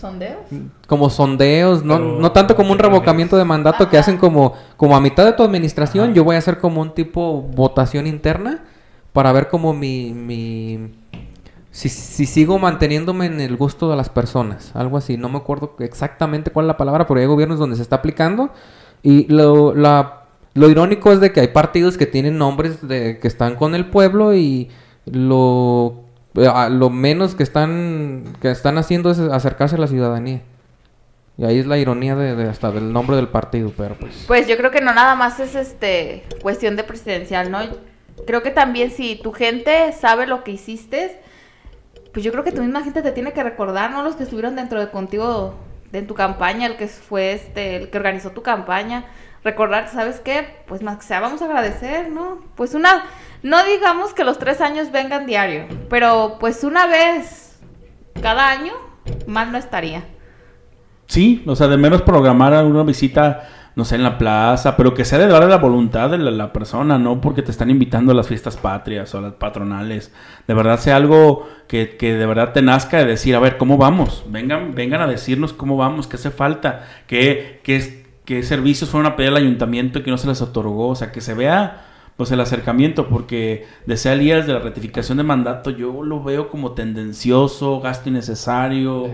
¿Sondeos? Como sondeos, no, no tanto como un revocamiento de mandato que hacen como, como a mitad de tu administración, yo voy a hacer como un tipo votación interna para ver como mi, mi si, si, sigo manteniéndome en el gusto de las personas, algo así, no me acuerdo exactamente cuál es la palabra, pero hay gobiernos donde se está aplicando. Y lo, la, lo irónico es de que hay partidos que tienen nombres de que están con el pueblo y lo lo menos que están que están haciendo es acercarse a la ciudadanía. Y ahí es la ironía de, hasta del nombre del partido, pero pues. Pues yo creo que no nada más es este cuestión de presidencial, ¿no? Creo que también si tu gente sabe lo que hiciste, pues yo creo que tu misma gente te tiene que recordar, ¿no? Los que estuvieron dentro de contigo en tu campaña, el que fue este, el que organizó tu campaña, recordar, ¿sabes qué? Pues más que sea, vamos a agradecer, ¿no? Pues una, no digamos que los tres años vengan diario, pero pues una vez cada año, mal no estaría. Sí, o sea, de menos programar una visita, no sé, en la plaza, pero que sea de dar la voluntad de la, persona, no porque te están invitando a las fiestas patrias o a las patronales. De verdad sea algo que, que de verdad te nazca de decir, a ver, ¿cómo vamos? Vengan, vengan a decirnos cómo vamos, qué hace falta, qué, qué, qué servicios fueron a pedir al ayuntamiento y que no se les otorgó, o sea, que se vea pues el acercamiento, porque desea Elías de la ratificación de mandato, yo lo veo como tendencioso, gasto innecesario,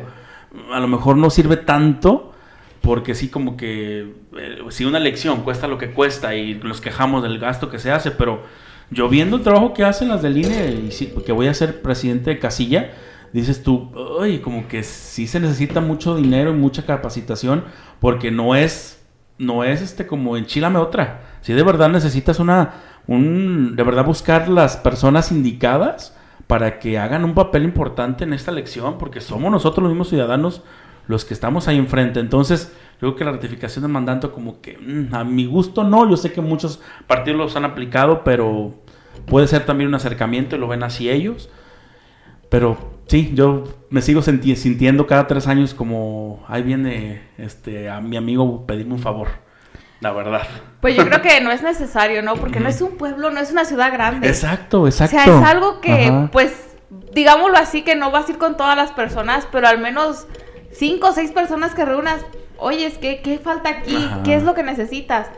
a lo mejor no sirve tanto, porque sí como que eh, si una elección cuesta lo que cuesta y nos quejamos del gasto que se hace, pero yo viendo el trabajo que hacen las del INE y sí, que voy a ser presidente de casilla, dices tú, uy, como que sí se necesita mucho dinero y mucha capacitación porque no es, no es este como enchilame otra. Si de verdad necesitas una, un, de verdad buscar las personas indicadas para que hagan un papel importante en esta elección, porque somos nosotros los mismos ciudadanos los que estamos ahí enfrente. Entonces, yo creo que la ratificación del mandato como que mm, a mi gusto no, yo sé que muchos partidos los han aplicado, pero puede ser también un acercamiento y lo ven así ellos. Pero sí, yo me sigo sintiendo cada tres años como ahí viene este a mi amigo pedirme un favor. La verdad. Pues yo creo que no es necesario, ¿no? Porque no es un pueblo, no es una ciudad grande. Exacto, exacto. O sea, es algo que, pues, digámoslo así, que no vas a ir con todas las personas, pero al menos cinco o seis personas que reúnas. Oye, es que, ¿qué falta aquí? ¿Qué es lo que necesitas?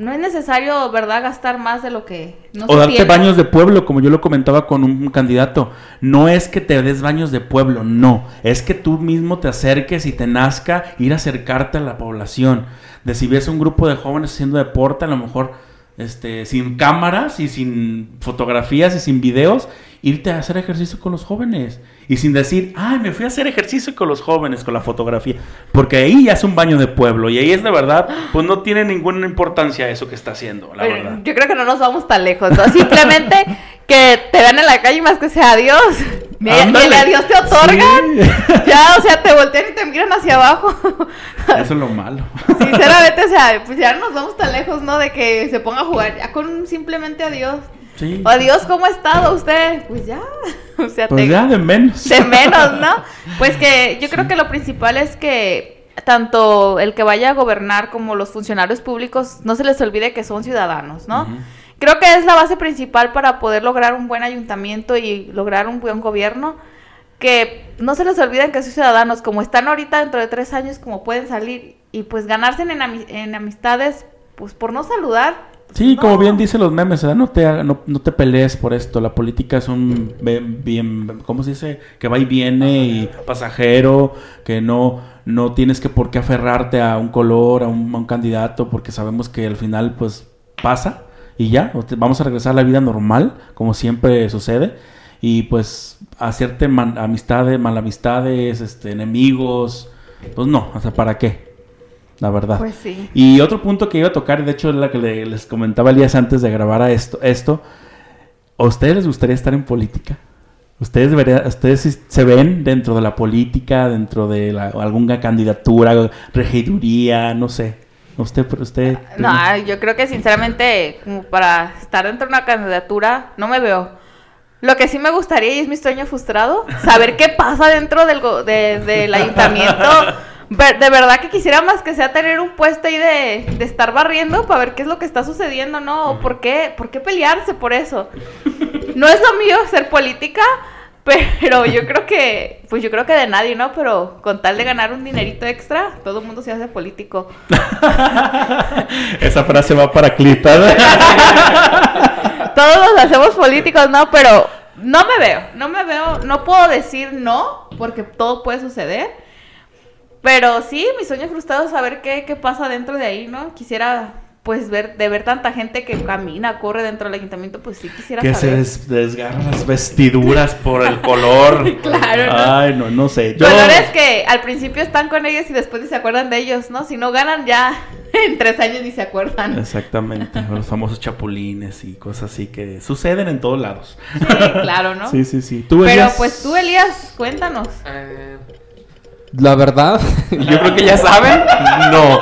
no es necesario, ¿verdad?, gastar más de lo que no O darte baños de pueblo, como yo lo comentaba con un candidato. No es que te des baños de pueblo, no. Es que tú mismo te acerques y te nazca ir a acercarte a la población. De si ves un grupo de jóvenes haciendo deporte, a lo mejor este, sin cámaras y sin fotografías y sin videos, irte a hacer ejercicio con los jóvenes. Y sin decir, ay, me fui a hacer ejercicio con los jóvenes, con la fotografía. Porque ahí ya es un baño de pueblo. Y ahí es de verdad, pues no tiene ninguna importancia eso que está haciendo, la verdad. Yo creo que no nos vamos tan lejos, ¿no? Simplemente que te vean en la calle más que sea Dios. Que a Dios te otorgan. Ya, o sea, te voltean y te miran hacia abajo. Eso es lo malo. Sinceramente, o sea, pues ya no nos vamos tan lejos, ¿no? De que se ponga a jugar ya con simplemente a Dios. Adiós, ¿cómo ha estado usted? Pues ya. O sea, pues ya, de menos. De menos, ¿no? Pues que yo creo que lo principal es que tanto el que vaya a gobernar como los funcionarios públicos no se les olvide que son ciudadanos, ¿no? Creo que es la base principal para poder lograr un buen ayuntamiento y lograr un buen gobierno. Que no se les olviden que son ciudadanos, como están ahorita dentro de tres años, como pueden salir y pues ganarse en, en amistades, pues por no saludar, Sí, como bien dicen los memes, no te, no, te pelees por esto. La política es un bien, ¿cómo se dice? Que va y viene y pasajero, que no, no tienes que por qué aferrarte a un color, a un, candidato, porque sabemos que al final pues pasa y ya, vamos a regresar a la vida normal, como siempre sucede. Y pues hacerte amistades, malamistades, este, enemigos, pues no, o sea, ¿para qué? la verdad. Pues sí. Y otro punto que iba a tocar, de hecho es la que les comentaba el día antes de grabar a esto, esto, ¿a ustedes les gustaría estar en política? ¿Ustedes, ¿Ustedes se ven dentro de la política, dentro de alguna candidatura, regiduría, no sé? ¿Usted, usted? No, yo creo que sinceramente, como para estar dentro de una candidatura, no me veo. Lo que sí me gustaría, y es mi sueño frustrado, saber qué pasa dentro del, del ayuntamiento de verdad que quisiera más que sea tener un puesto ahí de, de estar barriendo para ver qué es lo que está sucediendo, ¿no? ¿Por qué, ¿Por qué pelearse por eso? No es lo mío ser política, pero yo creo que, pues yo creo que de nadie, ¿no? Pero con tal de ganar un dinerito extra, todo el mundo se hace político. Esa frase va para Clita. Todos nos hacemos políticos, ¿no? Pero no me veo, no me veo, no puedo decir no, porque todo puede suceder pero sí, mi sueño frustrado es saber qué, qué pasa dentro de ahí, ¿no? Quisiera pues ver de ver tanta gente que camina, corre dentro del ayuntamiento, pues sí quisiera que saber. Que se desgarran las vestiduras por el color. claro. ¿no? Ay, no, no sé. Yo... es que al principio están con ellos y después ni se acuerdan de ellos, ¿no? Si no ganan ya en tres años ni se acuerdan. Exactamente, los famosos chapulines y cosas así que suceden en todos lados. Sí, claro, ¿no? sí, sí, sí. Pero pues tú, Elías, cuéntanos. Eh la verdad. Yo creo que ya saben. No.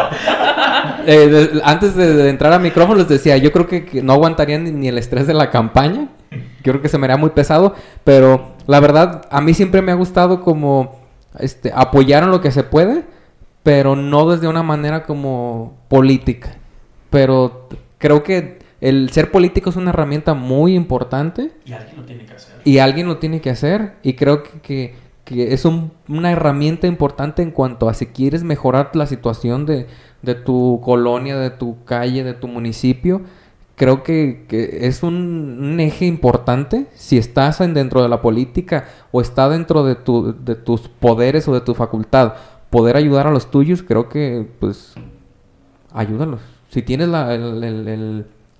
Eh, antes de, entrar a micrófono les decía, yo creo que, no aguantarían ni, el estrés de la campaña. Yo creo que se me haría muy pesado. Pero la verdad, a mí siempre me ha gustado como este, apoyar en lo que se puede, pero no desde una manera como política. Pero creo que el ser político es una herramienta muy importante. Y alguien lo tiene que hacer. Y alguien lo tiene que hacer. Y creo que que es una herramienta importante en cuanto a si quieres mejorar la situación de, tu colonia, de tu calle, de tu municipio. Creo que, es un, eje importante si estás dentro de la política o está dentro de, tu, de tus poderes o de tu facultad. Poder ayudar a los tuyos, creo que pues ayúdalos. Si tienes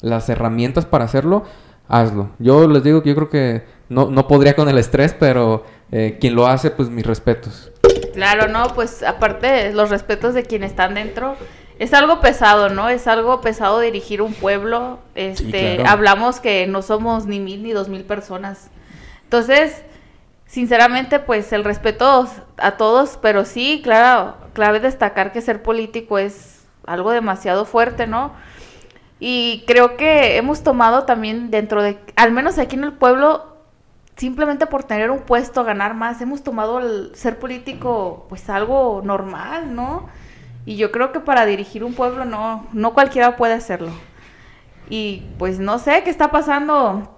las herramientas para hacerlo, hazlo. Yo les digo que yo creo que no, no podría con el estrés, pero eh, quien lo hace, pues mis respetos. Claro, no, pues aparte los respetos de quienes están dentro, es algo pesado, ¿no? Es algo pesado dirigir un pueblo. Este, claro. hablamos que no somos ni mil ni dos mil personas. Entonces, sinceramente, pues el respeto a todos, pero sí, claro, clave destacar que ser político es algo demasiado fuerte, ¿no? Y creo que hemos tomado también dentro de, al menos aquí en el pueblo, simplemente por tener un puesto, ganar más, hemos tomado el ser político pues algo normal, ¿no? Y yo creo que para dirigir un pueblo no, no cualquiera puede hacerlo. Y pues no sé qué está pasando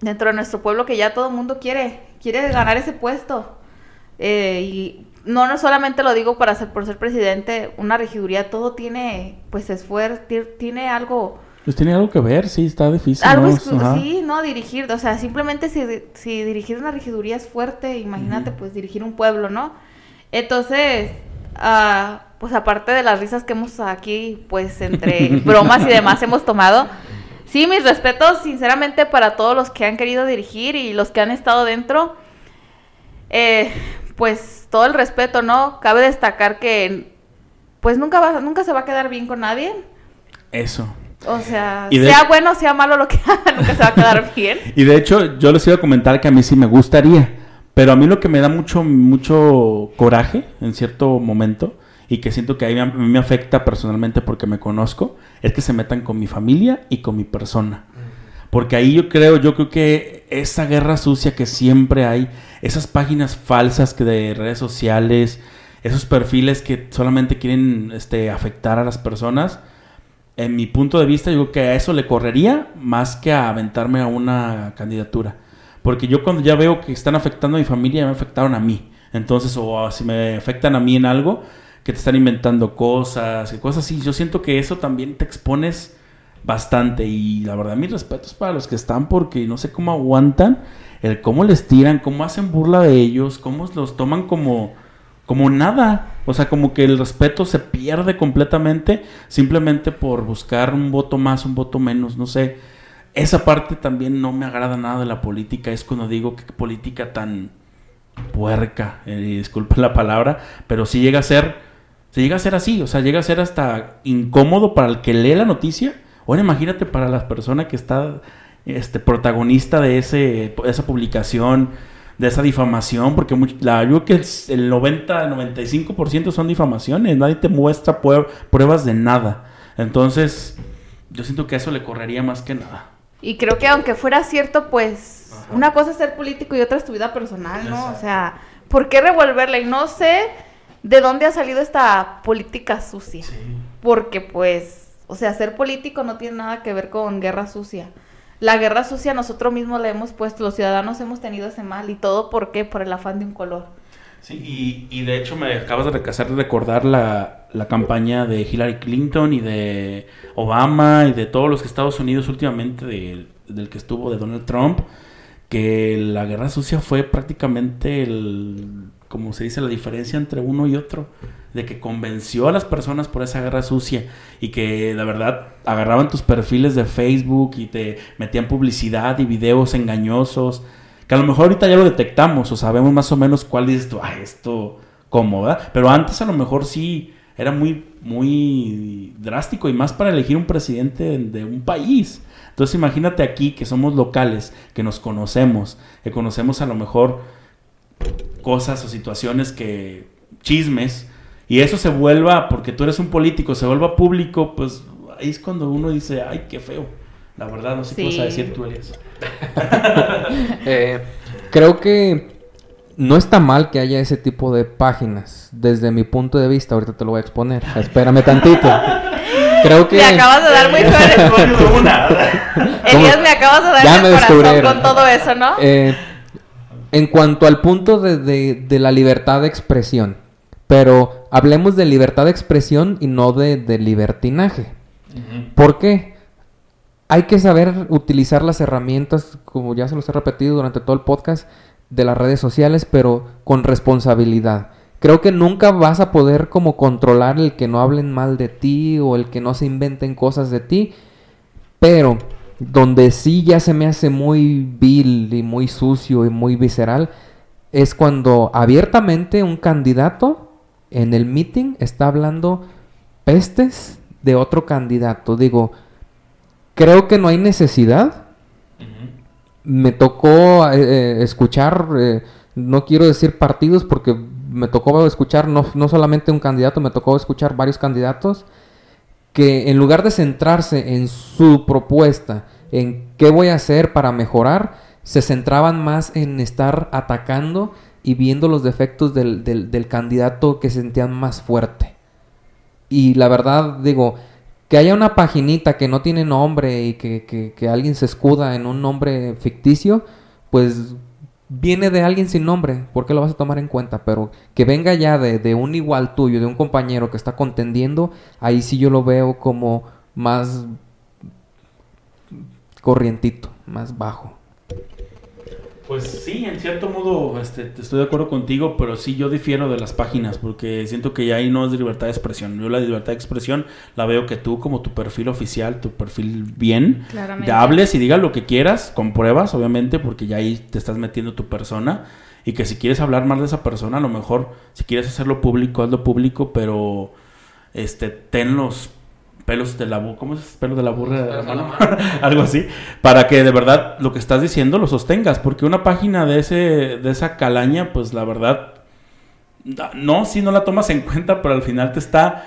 dentro de nuestro pueblo que ya todo el mundo quiere, quiere ganar ese puesto. Eh, y no, no solamente lo digo para ser, por ser presidente, una regiduría, todo tiene pues esfuerzo, ti- tiene algo... Pues tiene algo que ver, sí, está difícil. Algo ¿no? sí, no, dirigir, o sea, simplemente si, si dirigir una regiduría es fuerte, imagínate pues dirigir un pueblo, ¿no? Entonces, ah, pues aparte de las risas que hemos aquí, pues entre bromas y demás hemos tomado, sí, mis respetos sinceramente para todos los que han querido dirigir y los que han estado dentro, eh, pues todo el respeto, ¿no? Cabe destacar que pues nunca, va, nunca se va a quedar bien con nadie. Eso. O sea, de- sea bueno, sea malo lo que haga, nunca se va a quedar bien. Y de hecho, yo les iba a comentar que a mí sí me gustaría. Pero a mí lo que me da mucho, mucho coraje en cierto momento y que siento que a mí, a mí me afecta personalmente porque me conozco, es que se metan con mi familia y con mi persona. Porque ahí yo creo, yo creo que esa guerra sucia que siempre hay, esas páginas falsas que de redes sociales, esos perfiles que solamente quieren este, afectar a las personas, en mi punto de vista, yo creo que a eso le correría más que a aventarme a una candidatura. Porque yo cuando ya veo que están afectando a mi familia, ya me afectaron a mí. Entonces, o si me afectan a mí en algo, que te están inventando cosas y cosas así, yo siento que eso también te expones bastante. Y la verdad, mis respetos para los que están, porque no sé cómo aguantan, el cómo les tiran, cómo hacen burla de ellos, cómo los toman como, como nada. O sea, como que el respeto se pierde completamente simplemente por buscar un voto más, un voto menos, no sé. Esa parte también no me agrada nada de la política. Es cuando digo que política tan puerca, eh, disculpen la palabra, pero sí llega a ser, se llega a ser así, o sea, llega a ser hasta incómodo para el que lee la noticia. Ahora imagínate para la persona que está este protagonista de ese esa publicación, de esa difamación, porque much- la, yo creo que el 90, 95% son difamaciones, nadie te muestra pruebas de nada. Entonces, yo siento que eso le correría más que nada. Y creo que aunque fuera cierto, pues una cosa es ser político y otra es tu vida personal, ¿no? Exacto. O sea, ¿por qué revolverla? Y no sé de dónde ha salido esta política sucia. Porque pues, o sea, ser político no tiene nada que ver con guerra sucia. La guerra sucia nosotros mismos la hemos puesto, los ciudadanos hemos tenido ese mal. ¿Y todo por qué? Por el afán de un color. Sí, y, y de hecho me acabas de hacer recordar la, la campaña de Hillary Clinton y de Obama y de todos los Estados Unidos últimamente, de- del que estuvo de Donald Trump, que la guerra sucia fue prácticamente el, como se dice, la diferencia entre uno y otro, de que convenció a las personas por esa guerra sucia y que la verdad agarraban tus perfiles de Facebook y te metían publicidad y videos engañosos que a lo mejor ahorita ya lo detectamos o sabemos más o menos cuál es esto, ah, esto, cómo, ¿verdad? Pero antes a lo mejor sí era muy, muy drástico y más para elegir un presidente de, de un país. Entonces imagínate aquí que somos locales, que nos conocemos, que conocemos a lo mejor cosas o situaciones que, chismes, y eso se vuelva, porque tú eres un político, se vuelva público, pues ahí es cuando uno dice, ay, qué feo. La verdad, no sé qué vas a Sí. decir tú, Elias. Eh, creo que no está mal que haya ese tipo de páginas. Desde mi punto de vista, ahorita te lo voy a exponer. Espérame tantito. Creo que... Me acabas de dar muy fuerte. Una. Elías, me acabas de dar Ya me el corazón con todo eso, ¿no? Eh, en cuanto al punto de, de- de la libertad de expresión, pero hablemos de libertad de expresión y no de, de libertinaje. ¿Por qué? Hay que saber utilizar las herramientas, como ya se los he repetido durante todo el podcast, de las redes sociales, pero con responsabilidad. Creo que nunca vas a poder como controlar el que no hablen mal de ti o el que no se inventen cosas de ti, pero donde sí ya se me hace muy vil y muy sucio y muy visceral es cuando abiertamente un candidato en el meeting está hablando pestes de otro candidato. Digo, creo que no hay necesidad. Me tocó eh, eh, escuchar, eh, no quiero decir partidos porque me tocó escuchar no, no solamente un candidato, me tocó escuchar varios candidatos que en lugar de centrarse en su propuesta, en qué voy a hacer para mejorar, se centraban más en estar atacando y viendo los defectos del, del, candidato que sentían más fuerte. Y la verdad, digo, que haya una paginita que no tiene nombre y que, que, que alguien se escuda en un nombre ficticio, pues viene de alguien sin nombre, ¿por qué lo vas a tomar en cuenta? Pero que venga ya de, de, un igual tuyo, de un compañero que está contendiendo, ahí sí yo lo veo como más corrientito, más bajo. Pues sí, en cierto modo este, estoy de acuerdo contigo, pero sí yo difiero de las páginas porque siento que ya ahí no es libertad de expresión. Yo la libertad de expresión la veo que tú como tu perfil oficial, tu perfil bien, te hables y digas lo que quieras, con pruebas obviamente, porque ya ahí te estás metiendo tu persona y que si quieres hablar más de esa persona, a lo mejor si quieres hacerlo público, hazlo público, pero este ten los pelos de la burra, ¿cómo es? Pelos de la burra de la mano, algo así, para que de verdad lo que estás diciendo lo sostengas, porque una página de ese de esa calaña, pues la verdad no, si no la tomas en cuenta, pero al final te está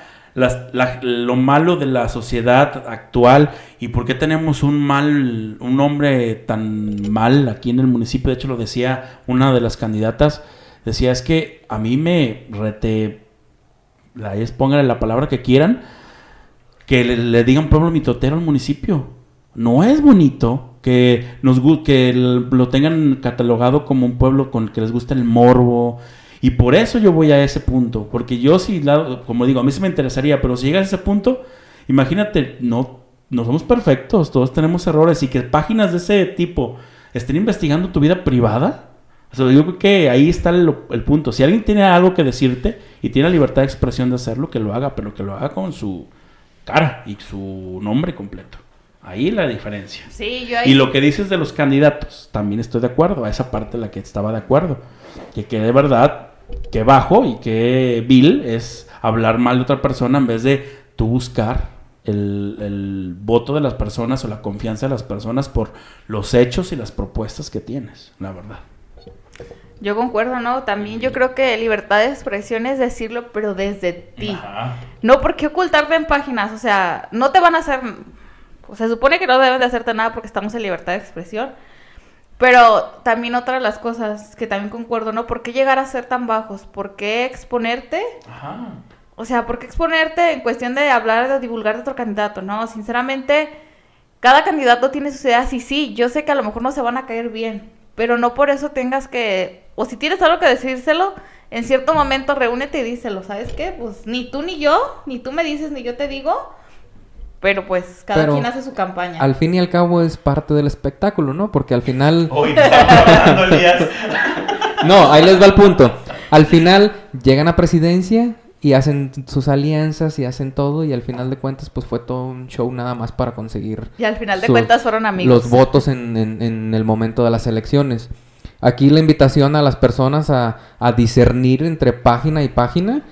lo malo de la sociedad actual y por qué tenemos un mal, un hombre tan mal aquí en el municipio, de hecho lo decía una de las candidatas, decía es que a mí me rete, la es pónganle la palabra que quieran, que le, digan pueblo mitotero al municipio. No es bonito que nos que lo tengan catalogado como un pueblo con que les gusta el morbo. Y por eso yo voy a ese punto. Porque yo sí, como digo, a mí sí me interesaría, pero si llegas a ese punto, imagínate, no, no somos perfectos, todos tenemos errores. Y que páginas de ese tipo estén investigando tu vida privada. O sea, yo creo que ahí está el, el, punto. Si alguien tiene algo que decirte y tiene la libertad de expresión de hacerlo, que lo haga, pero que lo haga con su cara y su nombre completo. Ahí la diferencia. Sí, Y lo que dices de los candidatos, también estoy de acuerdo, a esa parte la que estaba de acuerdo. Que, que de verdad, que bajo y que vil es hablar mal de otra persona en vez de tú buscar el, el, voto de las personas o la confianza de las personas por los hechos y las propuestas que tienes, la verdad. Yo concuerdo, ¿no? También yo creo que libertad de expresión es decirlo, pero desde ti. No porque ocultarte en páginas, o sea, no te van a hacer... se supone que no deben de hacerte nada porque estamos en libertad de expresión. Pero también otra de las cosas que también concuerdo, ¿no? ¿Por qué llegar a ser tan bajos? ¿Por qué exponerte? Ajá. O sea, ¿por qué exponerte en cuestión de hablar, de divulgar de otro candidato? No, sinceramente, cada candidato tiene sus ideas y sí, yo sé que a lo mejor no se van a caer bien, pero no por eso tengas que o si tienes algo que decírselo, en cierto momento reúnete y díselo, ¿sabes qué? Pues ni tú ni yo, ni tú me dices ni yo te digo, pero pues cada quien hace su campaña. Al fin y al cabo es parte del espectáculo, ¿no? Porque al final... no, ahí les va el punto. Al final llegan a presidencia y hacen sus alianzas y hacen todo y al final de cuentas pues fue todo un show nada más para conseguir... Y al final de cuentas fueron amigos. Los votos en, en el momento de las elecciones. Aquí la invitación a las personas a, discernir entre página y página.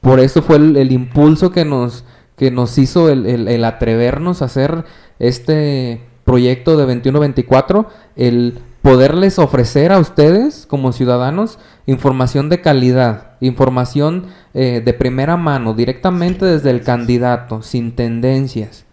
Por eso fue el, impulso que nos, que nos hizo el, atrevernos a hacer este proyecto de 21-24, el poderles ofrecer a ustedes como ciudadanos información de calidad, información eh, de primera mano, directamente desde el candidato, sin tendencias.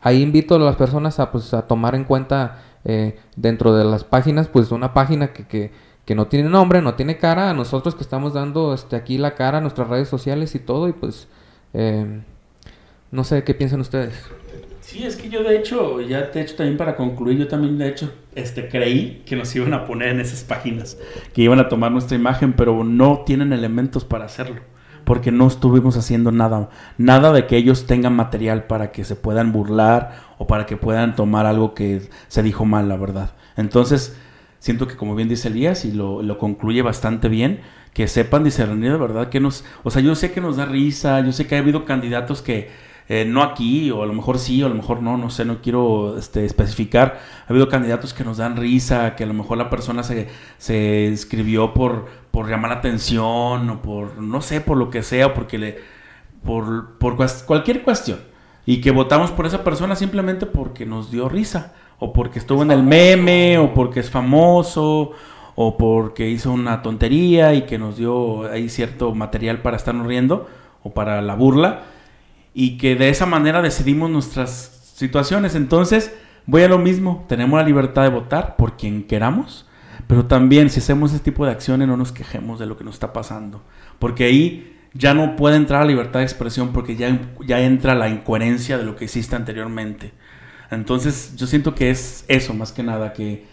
Ahí invito a las personas a, pues, a tomar en cuenta eh, dentro de las páginas, pues una página que, que, no tiene nombre, no tiene cara, a nosotros que estamos dando este, aquí la cara, nuestras redes sociales y todo, y pues eh, no sé qué piensan ustedes. Sí, es que yo de hecho, ya de hecho también para concluir, yo también de hecho este, creí que nos iban a poner en esas páginas, que iban a tomar nuestra imagen, pero no tienen elementos para hacerlo porque no estuvimos haciendo nada, nada de que ellos tengan material para que se puedan burlar o para que puedan tomar algo que se dijo mal, la verdad. Entonces, siento que como bien dice Elías y lo, lo concluye bastante bien, que sepan discernir de verdad que nos, o sea, yo sé que nos da risa, yo sé que ha habido candidatos que eh, no aquí, o a lo mejor sí, o a lo mejor no, no sé, no quiero este, especificar. Ha habido candidatos que nos dan risa, que a lo mejor la persona se, se escribió por, por llamar la atención, o por, no sé, por lo que sea, porque le, por, por cualquier cuestión. Y que votamos por esa persona simplemente porque nos dio risa, o porque estuvo en el meme, o porque es famoso, o porque hizo una tontería y que nos dio ahí cierto material para estarnos riendo, o para la burla y que de esa manera decidimos nuestras situaciones. Entonces, voy a lo mismo, tenemos la libertad de votar por quien queramos, pero también si hacemos ese tipo de acciones no nos quejemos de lo que nos está pasando, porque ahí ya no puede entrar la libertad de expresión porque ya, ya entra la incoherencia de lo que hiciste anteriormente. Entonces, yo siento que es eso más que nada, que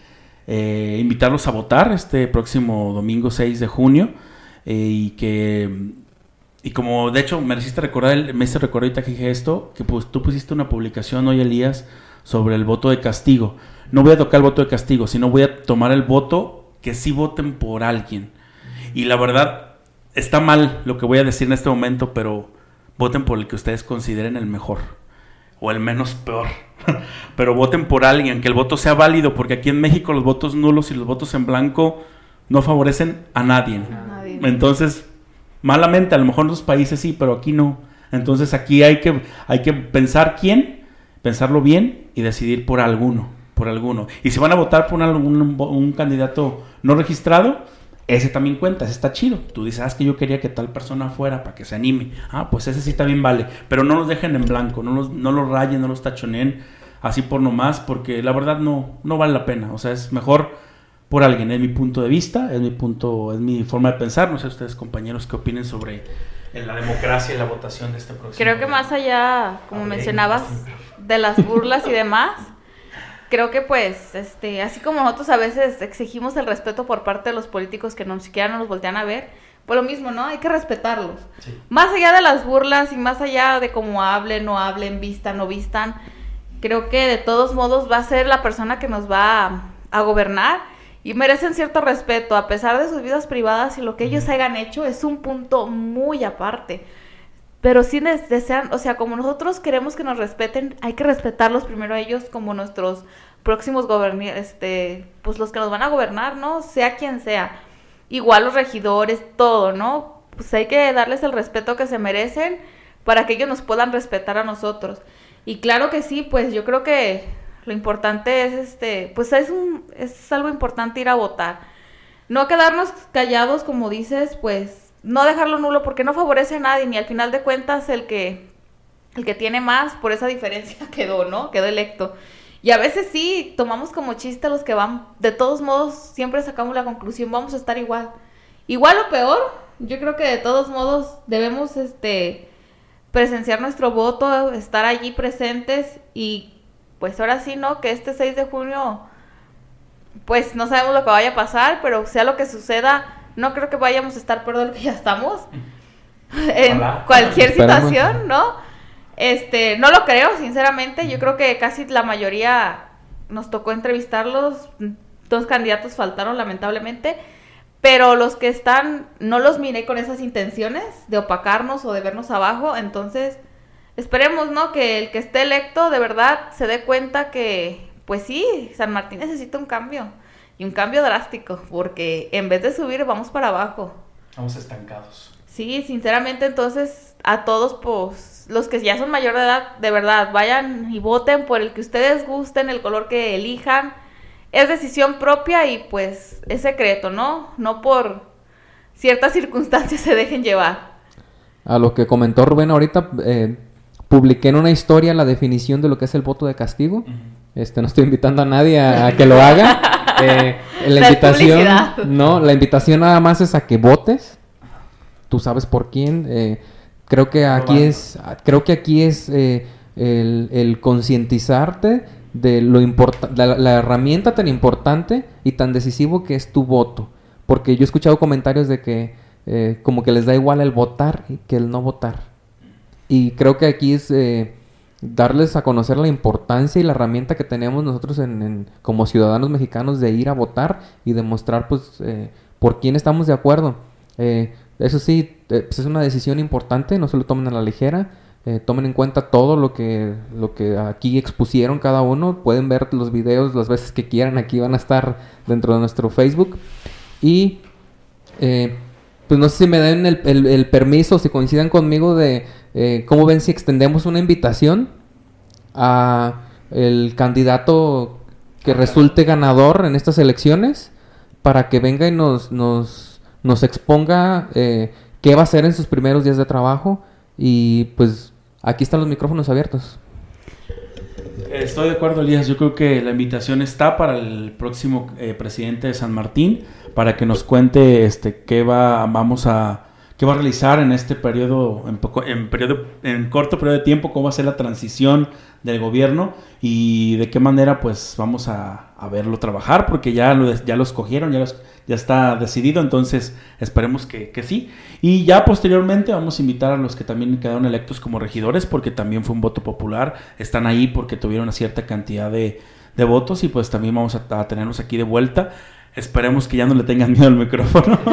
eh, invitarlos a votar este próximo domingo 6 de junio eh, y que y como de hecho me hiciste recordar, me hice recordar ahorita que dije esto, que pues tú pusiste una publicación hoy, Elías, sobre el voto de castigo. No voy a tocar el voto de castigo, sino voy a tomar el voto que sí voten por alguien. Y la verdad, está mal lo que voy a decir en este momento, pero voten por el que ustedes consideren el mejor o el menos peor. pero voten por alguien, que el voto sea válido, porque aquí en México los votos nulos y los votos en blanco no favorecen a nadie. A nadie. Entonces, Malamente, a lo mejor en otros países sí, pero aquí no. Entonces aquí hay que, hay que pensar quién, pensarlo bien y decidir por alguno, por alguno. Y si van a votar por un, un, candidato no registrado, ese también cuenta, ese está chido. Tú dices, ah, es que yo quería que tal persona fuera para que se anime. Ah, pues ese sí también vale. Pero no los dejen en blanco, no los, no los rayen, no los tachoneen así por nomás, porque la verdad no, no vale la pena. O sea, es mejor por alguien. Es mi punto de vista, es mi punto, es mi forma de pensar. No sé ustedes, compañeros, qué opinen sobre la democracia y la votación de este próximo. Creo que más allá, como mencionabas, de las burlas y demás, creo que pues, este, así como nosotros a veces exigimos el respeto por parte de los políticos que no siquiera nos voltean a ver, pues lo mismo, ¿no? Hay que respetarlos. Más allá de las burlas y más allá de cómo hablen, no hablen, vistan, no vistan, creo que de todos modos va a ser la persona que nos va a gobernar y merecen cierto respeto a pesar de sus vidas privadas y lo que ellos hayan hecho es un punto muy aparte. Pero sí desean, o sea, como nosotros queremos que nos respeten, hay que respetarlos primero a ellos como nuestros próximos gobernantes, este, pues los que nos van a gobernar, ¿no? Sea quien sea. Igual los regidores, todo, ¿no? Pues hay que darles el respeto que se merecen para que ellos nos puedan respetar a nosotros. Y claro que sí, pues yo creo que lo importante es, este, pues es, un, es algo importante ir a votar. No quedarnos callados, como dices, pues no dejarlo nulo porque no favorece a nadie, ni al final de cuentas el que, el que tiene más por esa diferencia quedó, ¿no? Quedó electo. Y a veces sí, tomamos como chiste los que van, de todos modos, siempre sacamos la conclusión, vamos a estar igual. Igual o peor, yo creo que de todos modos debemos este presenciar nuestro voto, estar allí presentes y pues ahora sí, ¿no? Que este 6 de junio, pues no sabemos lo que vaya a pasar, pero sea lo que suceda, no creo que vayamos a estar peor de lo que ya estamos. en cualquier situación, ¿no? Este, no lo creo, sinceramente. Yo creo que casi la mayoría nos tocó entrevistarlos. Dos candidatos faltaron, lamentablemente. Pero los que están, no los miré con esas intenciones de opacarnos o de vernos abajo. Entonces, Esperemos, ¿no? Que el que esté electo de verdad se dé cuenta que, pues sí, San Martín necesita un cambio. Y un cambio drástico, porque en vez de subir vamos para abajo. Vamos estancados. Sí, sinceramente entonces a todos, pues, los que ya son mayor de edad, de verdad, vayan y voten por el que ustedes gusten, el color que elijan. Es decisión propia y pues es secreto, ¿no? No por ciertas circunstancias se dejen llevar. A lo que comentó Rubén ahorita, eh, publiqué en una historia la definición de lo que es el voto de castigo. Este, no estoy invitando a nadie a, que lo haga. Eh, la invitación, no, la invitación nada más es a que votes. Tú sabes por quién. Eh, creo que aquí es, creo que aquí es eh, el, concientizarte de lo importante, la, la, herramienta tan importante y tan decisivo que es tu voto. Porque yo he escuchado comentarios de que como que les da igual el votar que el no votar. Y creo que aquí es eh, darles a conocer la importancia y la herramienta que tenemos nosotros en, como ciudadanos mexicanos de ir a votar y demostrar pues eh, por quién estamos de acuerdo. Eh, eso sí, pues es una decisión importante, no se lo tomen a la ligera. tomen en cuenta todo lo que, lo que aquí expusieron cada uno. Pueden ver los videos las veces que quieran. Aquí van a estar dentro de nuestro Facebook. Y pues no sé si me den el, el- el permiso, si coincidan conmigo de eh, cómo ven si extendemos una invitación a el candidato que resulte ganador en estas elecciones para que venga y nos, nos, nos exponga eh, qué va a hacer en sus primeros días de trabajo y pues aquí están los micrófonos abiertos. Estoy de acuerdo, Elías. Yo creo que la invitación está para el próximo eh, presidente de San Martín para que nos cuente este qué va vamos a qué va a realizar en este periodo en, poco- en periodo en corto periodo de tiempo cómo va a ser la transición del gobierno y de qué manera pues vamos a, verlo trabajar porque ya lo ya lo escogieron ya los- ya está decidido entonces esperemos que, que sí. Y ya posteriormente vamos a invitar a los que también quedaron electos como regidores porque también fue un voto popular están ahí porque tuvieron una cierta cantidad de, de votos y pues también vamos a, a tenerlos aquí de vuelta esperemos que ya no le tengan miedo al micrófono.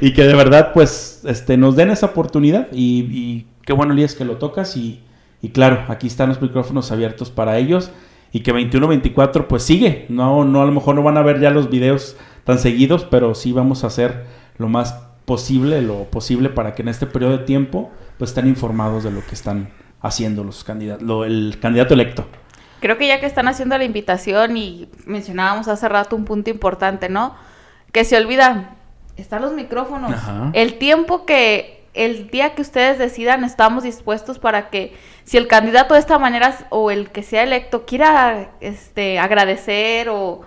Y que de verdad pues este nos den esa oportunidad y, y qué bueno Elías que lo tocas y, y claro aquí están los micrófonos abiertos para ellos y que 21-24 pues sigue. No no a lo mejor no van a ver ya los videos tan seguidos pero sí vamos a hacer lo más posible lo posible para que en este periodo de tiempo pues estén informados de lo que están haciendo los candidatos lo- el candidato electo Creo que ya que están haciendo la invitación y mencionábamos hace rato un punto importante, ¿no? Que se olvida, están los micrófonos. Ajá. El tiempo que, el día que ustedes decidan, estamos dispuestos para que si el candidato de esta manera o el que sea electo quiera este, agradecer o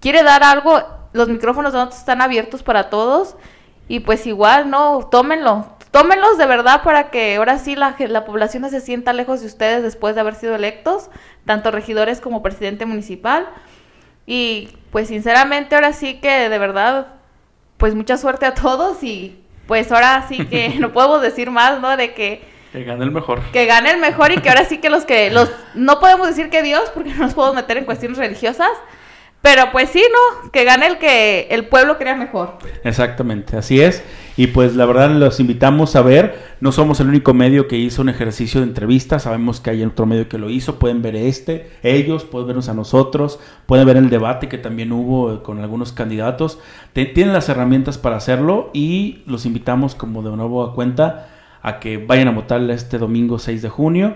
quiere dar algo, los micrófonos de nosotros están abiertos para todos y pues igual, ¿no? Tómenlo. Tómenlos de verdad para que ahora sí la, la población no se sienta lejos de ustedes después de haber sido electos, tanto regidores como presidente municipal. Y pues sinceramente ahora sí que de verdad, pues mucha suerte a todos y pues ahora sí que no podemos decir más, ¿no? De que que gane el mejor que gane el mejor y que ahora sí que los que los no podemos decir que Dios porque no nos podemos meter en cuestiones religiosas pero pues sí no que gane el que el pueblo crea mejor Exactamente, así es. Y pues la verdad los invitamos a ver. No somos el único medio que hizo un ejercicio de entrevista. Sabemos que hay otro medio que lo hizo. Pueden ver este, ellos, pueden vernos a nosotros, pueden ver el debate que también hubo con algunos candidatos. Tienen las herramientas para hacerlo y los invitamos como de nuevo a cuenta a que vayan a votar este domingo 6 de junio.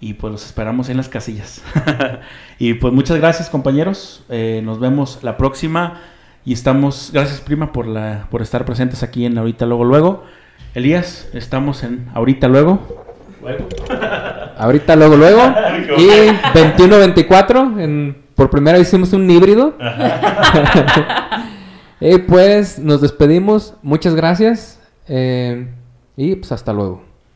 Y pues los esperamos en las casillas. y pues muchas gracias compañeros. Eh, nos vemos la próxima. Y estamos, gracias prima por la por estar presentes aquí en Ahorita Luego Luego. Elías, estamos en Ahorita Luego. Luego. Ahorita, luego, luego. Y 21-24. en- Por primera vez hicimos un híbrido. y pues nos despedimos. Muchas gracias. eh, y pues hasta luego.